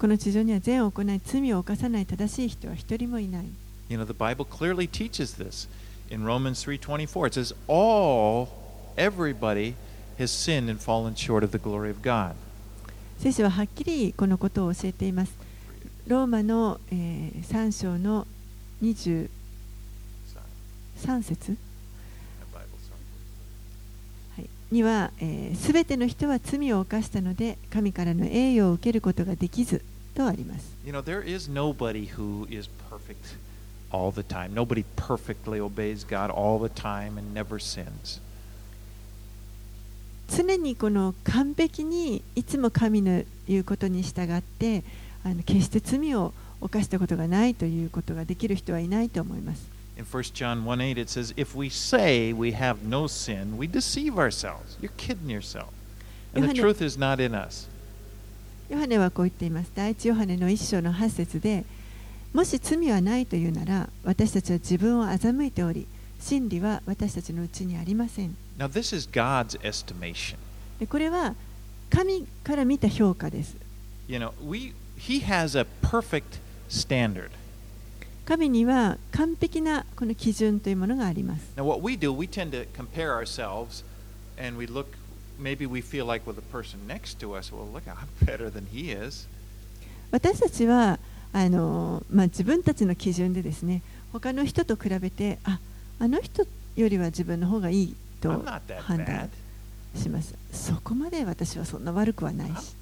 この地上には善を行い罪を犯さない正しい人は一人もいない You know, the Bible clearly teaches this. In Romans 3:24, it says, "All, everybody has sinned and fallen short of the glory of God." 聖書ははっきりこのことを教えていますローマの、えー3章の23 Sorry, 節には、えー、全ての人は罪を犯したので神からの栄誉を受けることができずとあります You know, there is nobody who is perfect all the time. Nobody perfectly obeys God all the time and never sins. 常にこの完璧にいつも神の言うことに従ってあの決して罪を犯したことがないということができる人はいないと思います In 1 John 1 8, it says, If we say we have no sin, we deceive ourselves. You're kidding yourself. And the truth is not in us. ヨハネはこう言っています。第一ヨハネの一章の八節で、もし罪はないというなら、私たちは自分を欺いており、真理は私たちのうちにありません。Now, this is God's これは神から見た評価です。神には完璧なこの基準というものがあります。Now, what we do, we maybe we feel like with the person next to us, well, look, I'm better than he is. 私たちはあの、まあ、自分たちの基準でですね他の人と比べてああの人よりは自分の方がいいと判断.しますそこまで私はそんな悪くはないし.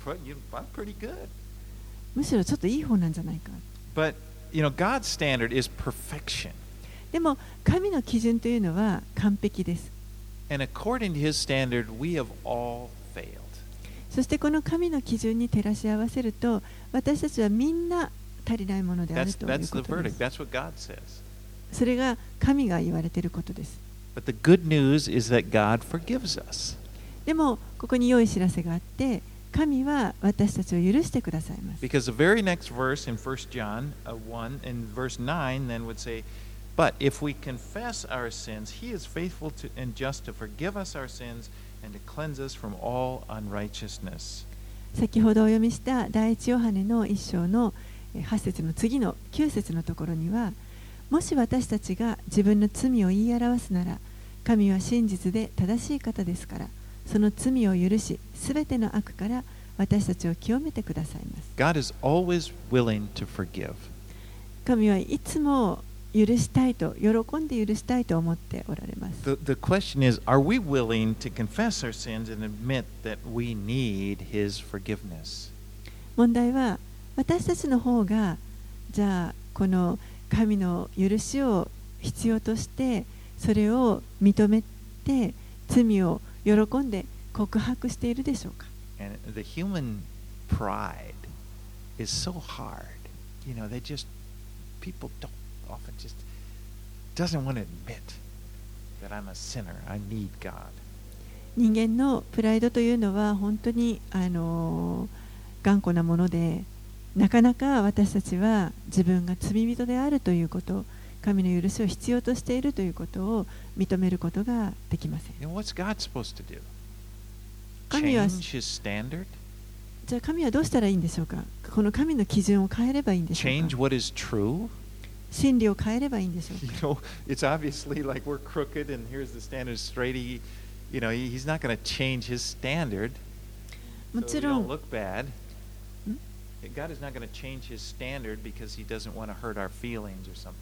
むしろちょっといい方なんじゃないか But, you know, God's standard is perfection. でも神の基準というのは完璧ですそしてこの神の基準に照らし合わせると私たちはみんな足りないものであるということです。それが神が言われていることです。でもここに良い知らせがあって神は私たちを許してくださいます。But if we confess our sins, he is faithful to, and just to forgive us our sins and to cleanse us from all unrighteousness. 先ほどお読みした第一ヨハネの一章のえー8節の次の9節のところにはもし私たちが自分の罪を言い表すなら神は真実で正しい方ですからその罪を許しすべての悪から私たちを清めてくださいます God is always willing to forgive. 神はいつも許したいと喜んで許したいと思っておられます The, the question is, are we willing to confess our sins and admit that we need his forgiveness? 問題は私たちの方がじゃあこの神の許しを必要としてそれを認めて罪を喜んで告白しているでしょうか And the human pride is so hard. You know, they just, people don't often just, doesn't want to admit that I'm a sinner. I need God. 人間のプライドというのは本当にあの頑固なものでなかなか私たちは自分が罪人であるということ神の許しを必要としているということを認めることができません?神は?じゃあ神はどうしたらいいんでしょうか？この神の基準を変えればいいんでしょう Change か what is true? 真理を変えればいいんでしょう You か know, it's obviously like we're crooked and here's the standard straight. He, you know, he, he's not going to change his standard も so ち we ろ don't ん look bad. Hmm? God is not going to change his standard because he doesn't want to hurt our feelings or something.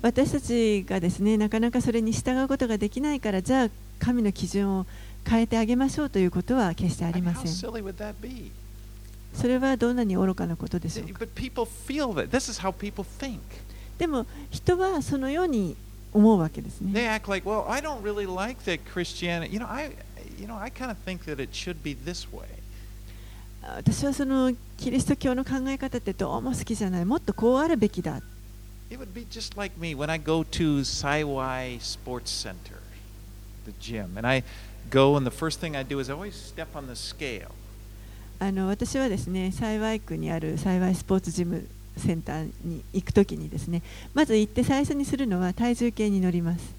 私たちがですねなかなかそれに従うことができないからじゃあ神の基準を変えてあげましょうということは決してあ I り mean, ま how せん silly would that be? それはどんなに愚かなことでしょうか.でも人はそのように思うわけです They ね act like, well, I don't really like that Christianity. You know, I, you know, I kind of think that it should be this way. 私はそのキリスト教の考え方ってどうも好きじゃないもっとこうあるべきだ It would be just like me when I go to Saiwai Sports Center, the gym, and I go, and the first thing I do is I always step on the scale. あの私はですね、幸い区にある幸いスポーツジムセンターに行くときにですね、まず行って最初にするのは体重計に乗ります。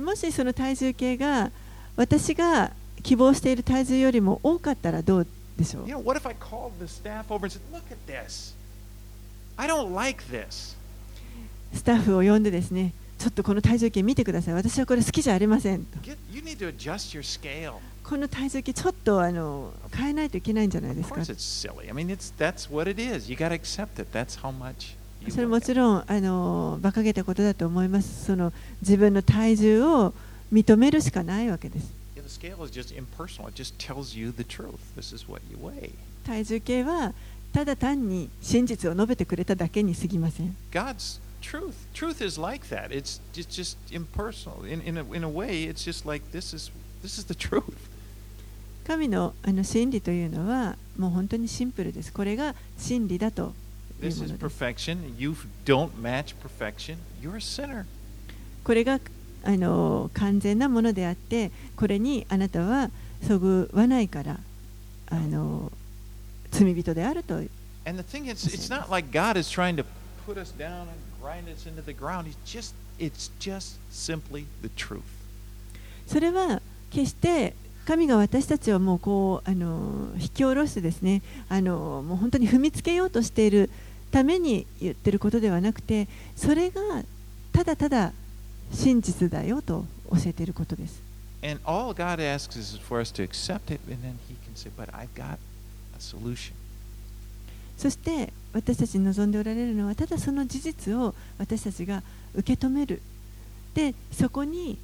もしその体重計が私が希望している体重よりも多かったらどうでしょう？スタッフを呼んでですね、ちょっとこの体重計見てください。私はこれ好きじゃありません。この体重計ちょっとあの変えないといけないんじゃないですか。それもちろんあの馬鹿げたことだと思います。その自分の体重を認めるしかないわけです。体重計はただ単に真実を述べてくれただけにすぎません。Truth. Truth is like that. It's just, just impersonal. In, in, a, in a way, it's just like this is this is the truth. 神のあの真理というのはもう本当にシンプルですこれが真理だというものです.これがあの完全なものであってこれにあなたはそぐわないからあの罪人であると And the thing is, it's not like God is trying to put us down and grind us into the ground. He's just it's just simply the truth. それは決して神が私たちをもうこうあの引き下ろしてですねあのもう本当に踏みつけようとしているために言ってることではなくてそれがただただ真実だよと教えていることです。And all God asks is for us to accept it, and then He can say, "But I've got a solution. そして私たちに望んでおられるのはただその事実を私たちが受け止めるでそこに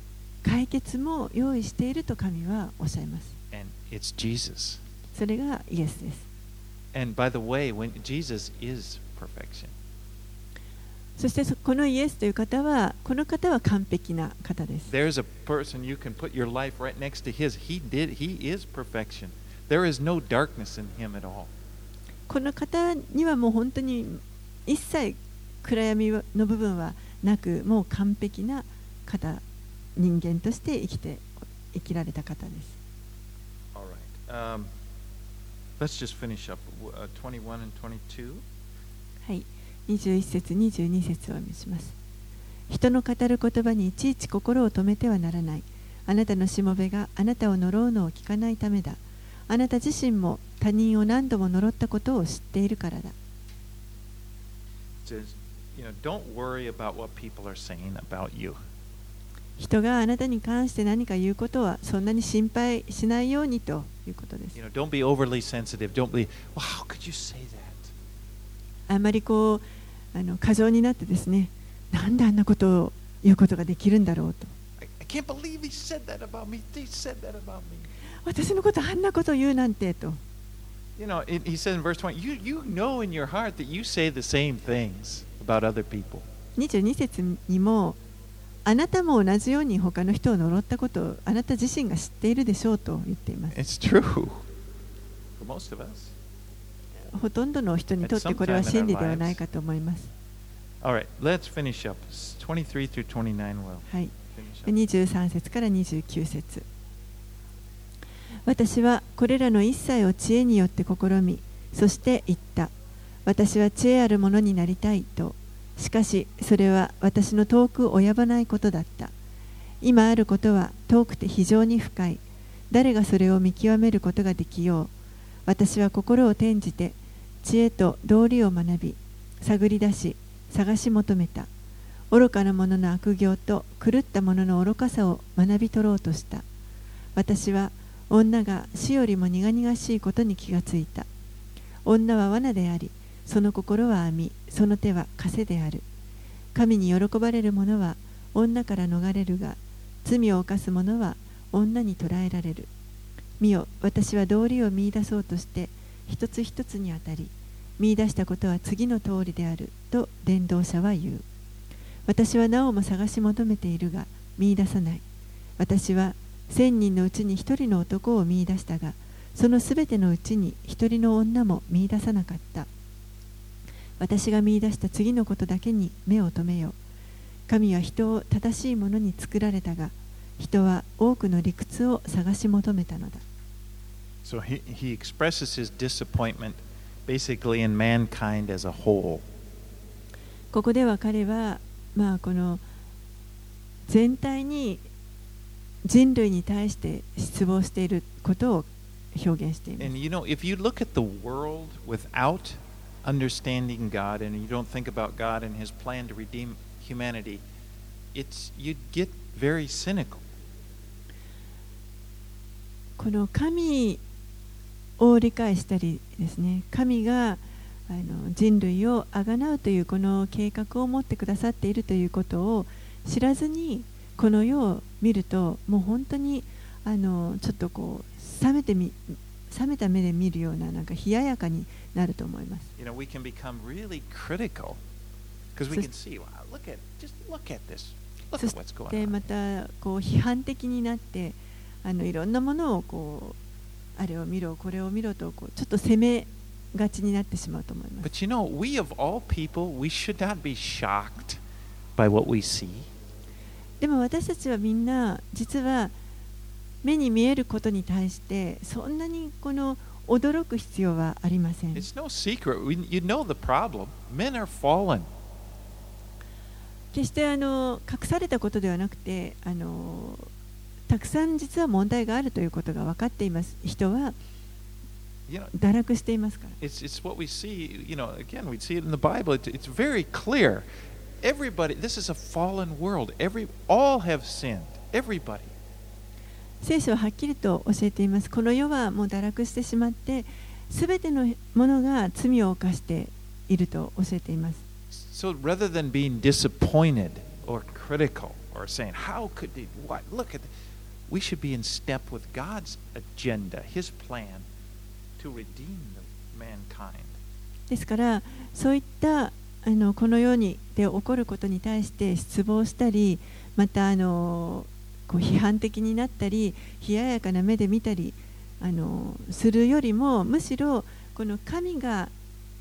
解決も用意していると神はおっしゃいます.それがイエスです And by the way, when Jesus is perfection. そしてそこのイエスという方はこの方は完璧な方です There's a person you can put your life right next to his. He did he is perfection. There is no darkness in him at all. この方にはもう本当に一切暗闇の部分はなくもう完璧な方人間として生きて生きられた方です。Right. Um, let's just finish up uh, 21 and 22. はい。21節22節をお見せします。人の語る言葉にいちいち心を止めてはならない。あなたのしもべがあなたを呪うのを聞かないためだあなた自身も他人を何度も呪ったことを知っているからだ。人があなたに関して何か言うことはそんなに心配しないようにということです。あまりこうあの過剰になってですね、なんであんなことを言うことができるんだろうと。私のことあんなことを言うなんてと You know, it, he says in verse 20, you, you know in your heart that you say the same things about other people. 22節にもあなたも同じように他の人を呪ったことをあなた自身が知っているでしょうと言っています It's true for most of us. ほとんどの人にとってこれは真理ではないかと思います。All right, let's finish up. 23 through 29 will はい、finish up. 23節から29節私はこれらの一切を知恵によって試み、そして言った。私は知恵あるものになりたいと。しかし、それは私の遠く及ばないことだった。今あることは遠くて非常に深い。誰がそれを見極めることができよう。私は心を転じて、知恵と道理を学び、探り出し、探し求めた。愚かな者の悪行と狂った者の愚かさを学び取ろうとした。私は女が死よりも苦々しいことに気がついた。女は罠であり、その心は網、その手は枷である。神に喜ばれる者は女から逃れるが、罪を犯す者は女に捕らえられる。見よ、私は道理を見出そうとして、一つ一つにあたり、見出したことは次の通りであると伝道者は言う。私はなおも探し求めているが見出さない。私は千人のうちに一人の男を見出したが、そのすべてのうちに一人の女も見出さなかった。私が見出した次のことだけに目を留めよ。神は人を正しいものに作られたが、人は多くの理屈を探し求めたのだ。So he, he expresses his disappointment basically in mankind as a whole. ここでは彼は、まあ、この全体に人類に対して失望していることを表現しています。この神を理解したりですね、神があの人類をあがなうというこの計画を持ってくださっているということを知らずに、この世を見るともう本当にあのちょっとこう冷めてみ冷めた目で見るようななんか冷ややかになると思います。You know, we can become really critical because we can see, wow, look at just look at this. Look そ at what's し going て on. またこう批判的になってあのいろんなものをこうあれを見ろこれを見ろとこうちょっと責めがちになってしまうと思います。But you know, we of all people, we should not be shocked by what we see. でも私たちはみんな実は目に見えることに対してそんなにこの驚く必要はありません。It's no secret. You know the problem. Men are fallen. 決してあの隠されたことではなくてあのたくさん実は問題があるということが分かっています。人は堕落していますから。it's, it's what we see, you know, again, we see it in the Bible. It's, it's very clear. Everybody, this is a fallen world. Every, all have sinned. Everybody. 聖書ははっきりと教えています。この世はもう堕落してしまって、 すべてのものが罪を犯していると教えています。 So rather than being disappointed or critical or saying, How could they, what, look at, we should be in step with God's agenda, His plan to redeem the mankind. ですからそういった あのこの世にで起こることに対して失望したりまたあのこう批判的になったり冷ややかな目で見たりあのするよりもむしろこの神が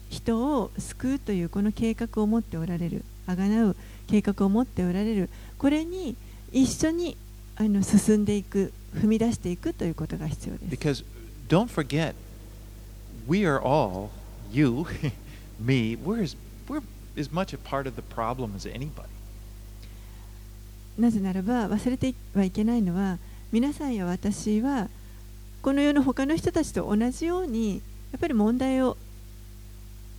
人を救うというこの計画を持っておられるあがなう計画を持っておられるこれに一緒にあの進んでいく踏み出していくということが必要です。Because don't forget, we are all, you, me, we're we're as much a part of the problem as anybody. なぜならば忘れてはいけないのは皆さんや私はこの世の他の人たちと同じようにやっぱり問題を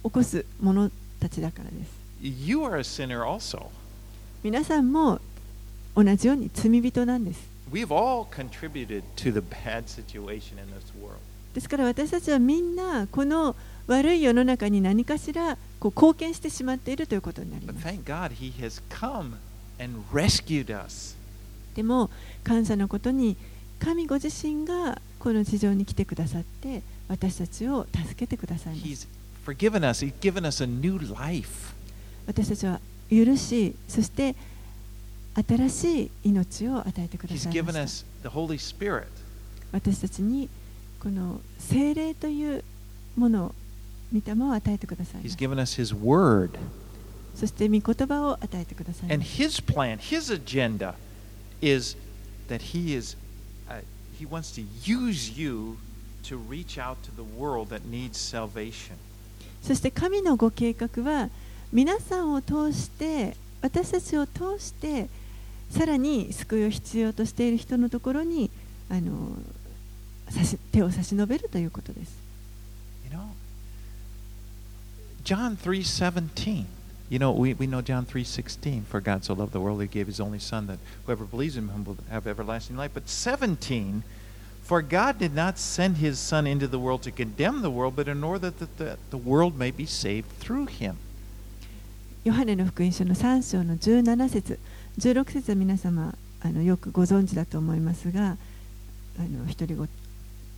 起こす者たちだからです You are a sinner also. 皆さんも同じように罪人なんです We've all contributed to the bad situation in this world. ですから私たちはみんなこの悪い世の中に何かしらこう貢献してしまっているということになります.でも感謝のことに神ご自身がこの地上に来てくださって私たちを助けてくださいます.私たちは許しそして新しい命を与えてくださいました.私たちにこの精霊というものを御霊を与えてくださいま He's す given us His Word. そして御言葉を与えてください And His plan, His agenda is that He is, uh, He wants to use you to reach out to the world that needs salvation. そして神のご計画は皆さんを通して私たちを通してさらに救いを必要としている人のところにあの差し手を差し伸べるということです。You know, John 3:17. You know, we, we know John 3:16. For God so loved the world, He gave His only Son, that whoever believes in Him will have everlasting life. But 17. For God did not send His Son into the world to condemn the world, but in order that the, the world may be saved through Him. ヨハネの福音書の3章の17節16節は皆様あのよくご存知だと思いますがあの独り言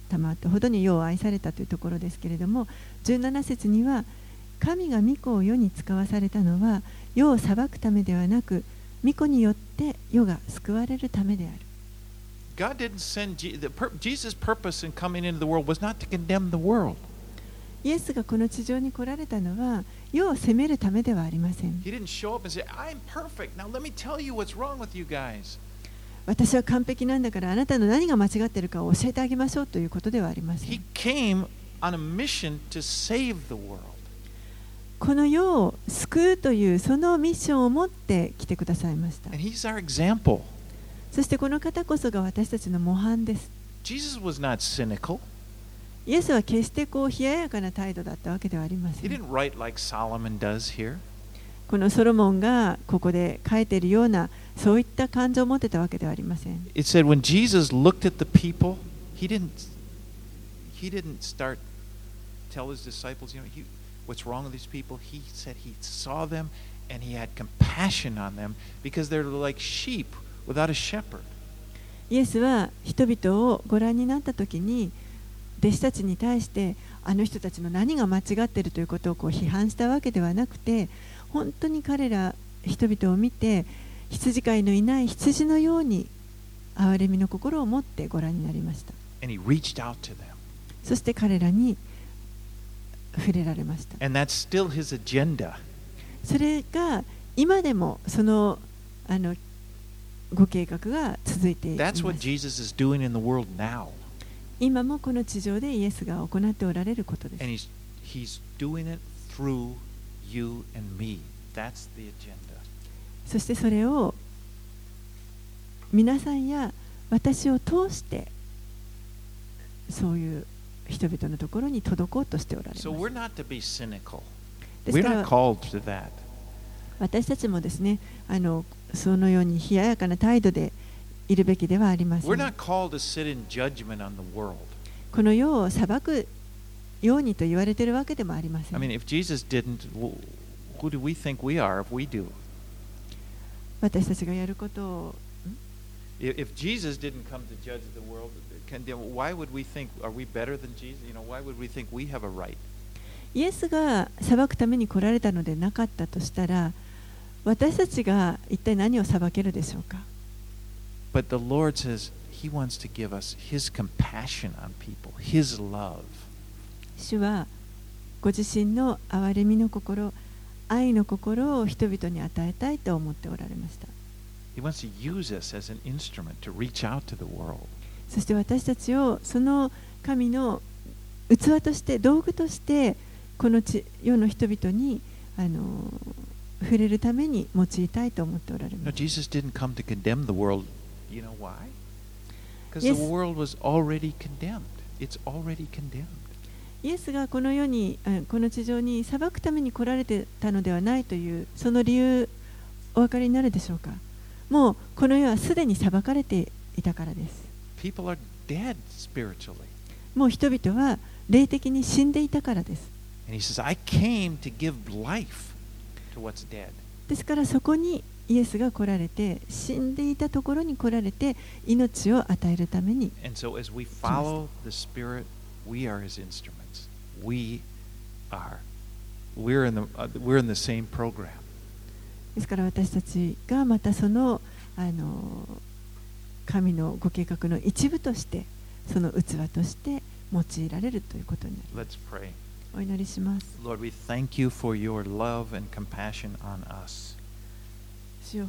賜ったほどに世を愛されたというところですけれども17節には神が御子を世に使わされたのは世を裁くためではなく御子によって世が救われるためである God didn't send Jesus' purpose in coming into the world was not to condemn the world. イエスがこの地上に来られたのは世を責めるためではありません He didn't show up and say, "I'm perfect. Now let me tell you what's wrong with you guys." 私は完璧なんだからあなたの何が間違っているかを教えてあげましょうということではありません.この世を救うというそのミッションを持って来てくださいました.そしてこの方こそが私たちの模範です Jesus was not cynical. イエスは決してこう冷ややかな態度だったわけではありませ He んこのソロモンがここで書いているようなそういった感情を持ってたわけではありません It said when Jesus looked at the people, he didn't he didn't start tell his disciples, you know, he, what's wrong with these people. He said he saw them and he had compassion on them because they're like sheep without a shepherd. イエスは人々をご覧になった時に弟子たちに対してあの人たちの何が間違っているということをこう批判したわけではなくて本当に彼ら人々を見て羊飼いのいない羊のように憐れみの心を持ってご覧になりました.そして彼らに触れられました.それが今でもそのあのご計画が続いています.今もこの地上でイエスが行っておられることですそしてそれを皆さんや私を通してそういう人々のところに届こうとしておられます。私たちもですねあの、そのように冷ややかな態度でいるべきではありません。この世を裁くようにと言われているわけでもありませ I ん mean, if Jesus didn't, wh- who do we think we are if we do? 私たちがやることを I- If Jesus didn't come to judge the world, then why would we think, are we better than Jesus? You know, why would we think we have a right? イエスが裁くために来られたのでなかったとしたら私たちが一体何を裁けるでしょうか But the Lord says He wants to give us His compassion on people, His love. 主はご自身の憐れみの心愛の心を人々に与えたいと思っておられました.そして私たちをその神の器として道具としてこの地世の人々にあの触れるために用いたいと思っておられます Jesus didn't come to condemn the world. You know why? Because Yes. the world was already condemned. It's already condemned. イエスがこの世にあこの地上に裁くために来られてたのではないというその理由お分かりになるでしょうか？もうこの世はすでに裁かれていたからです.もう人々は霊的に死んでいたからです And he says, I came to give life to what's dead. ですからそこにイエスが来られて死んでいたところに来られて命を与えるために And so as we follow the Spirit, we are his instruments. we are. We're in, the, we're in the same program. ですから私たちがまたその,あの神のご計画の一部として、その器として用いられるということになり。お祈りします。Lord, we thank you for your love and compassion on us.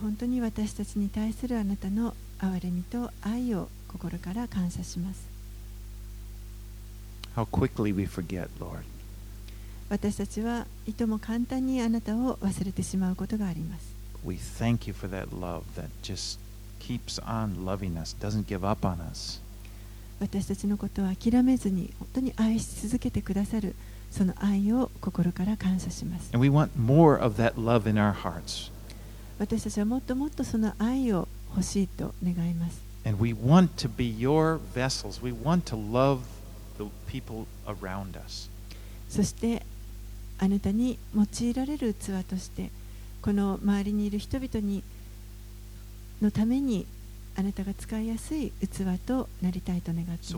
本当に私たちに対するあなたの憐れみと愛を心から感謝します。How quickly we forget, Lord. 私たちはいとも簡単にあなたを忘れてしまうことがあります We thank you for that love that just keeps on loving us, doesn't give up on us. 私たちのことを諦めずに本当に愛し続けてくださるその愛を心から感謝します And we want more of that love in our hearts. 私たちはもっともっとその愛を欲しいと願います And we want to be your vessels. We want to love そしてあなたに用いられる器としてこの周りにいる人々にのためにあなたが使いやすい器となりたいと願っています。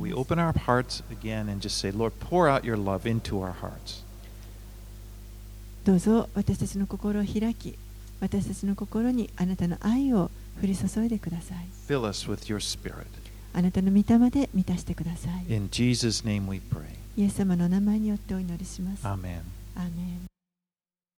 どうぞ私たちの心を開き私たちの心にあなたの愛を降り注いでください。Fill us with your spirit. あなたの御霊で満たしてください In Jesus' name we pray. イエス様のお名前によってお祈りします。ア Amen. ーメン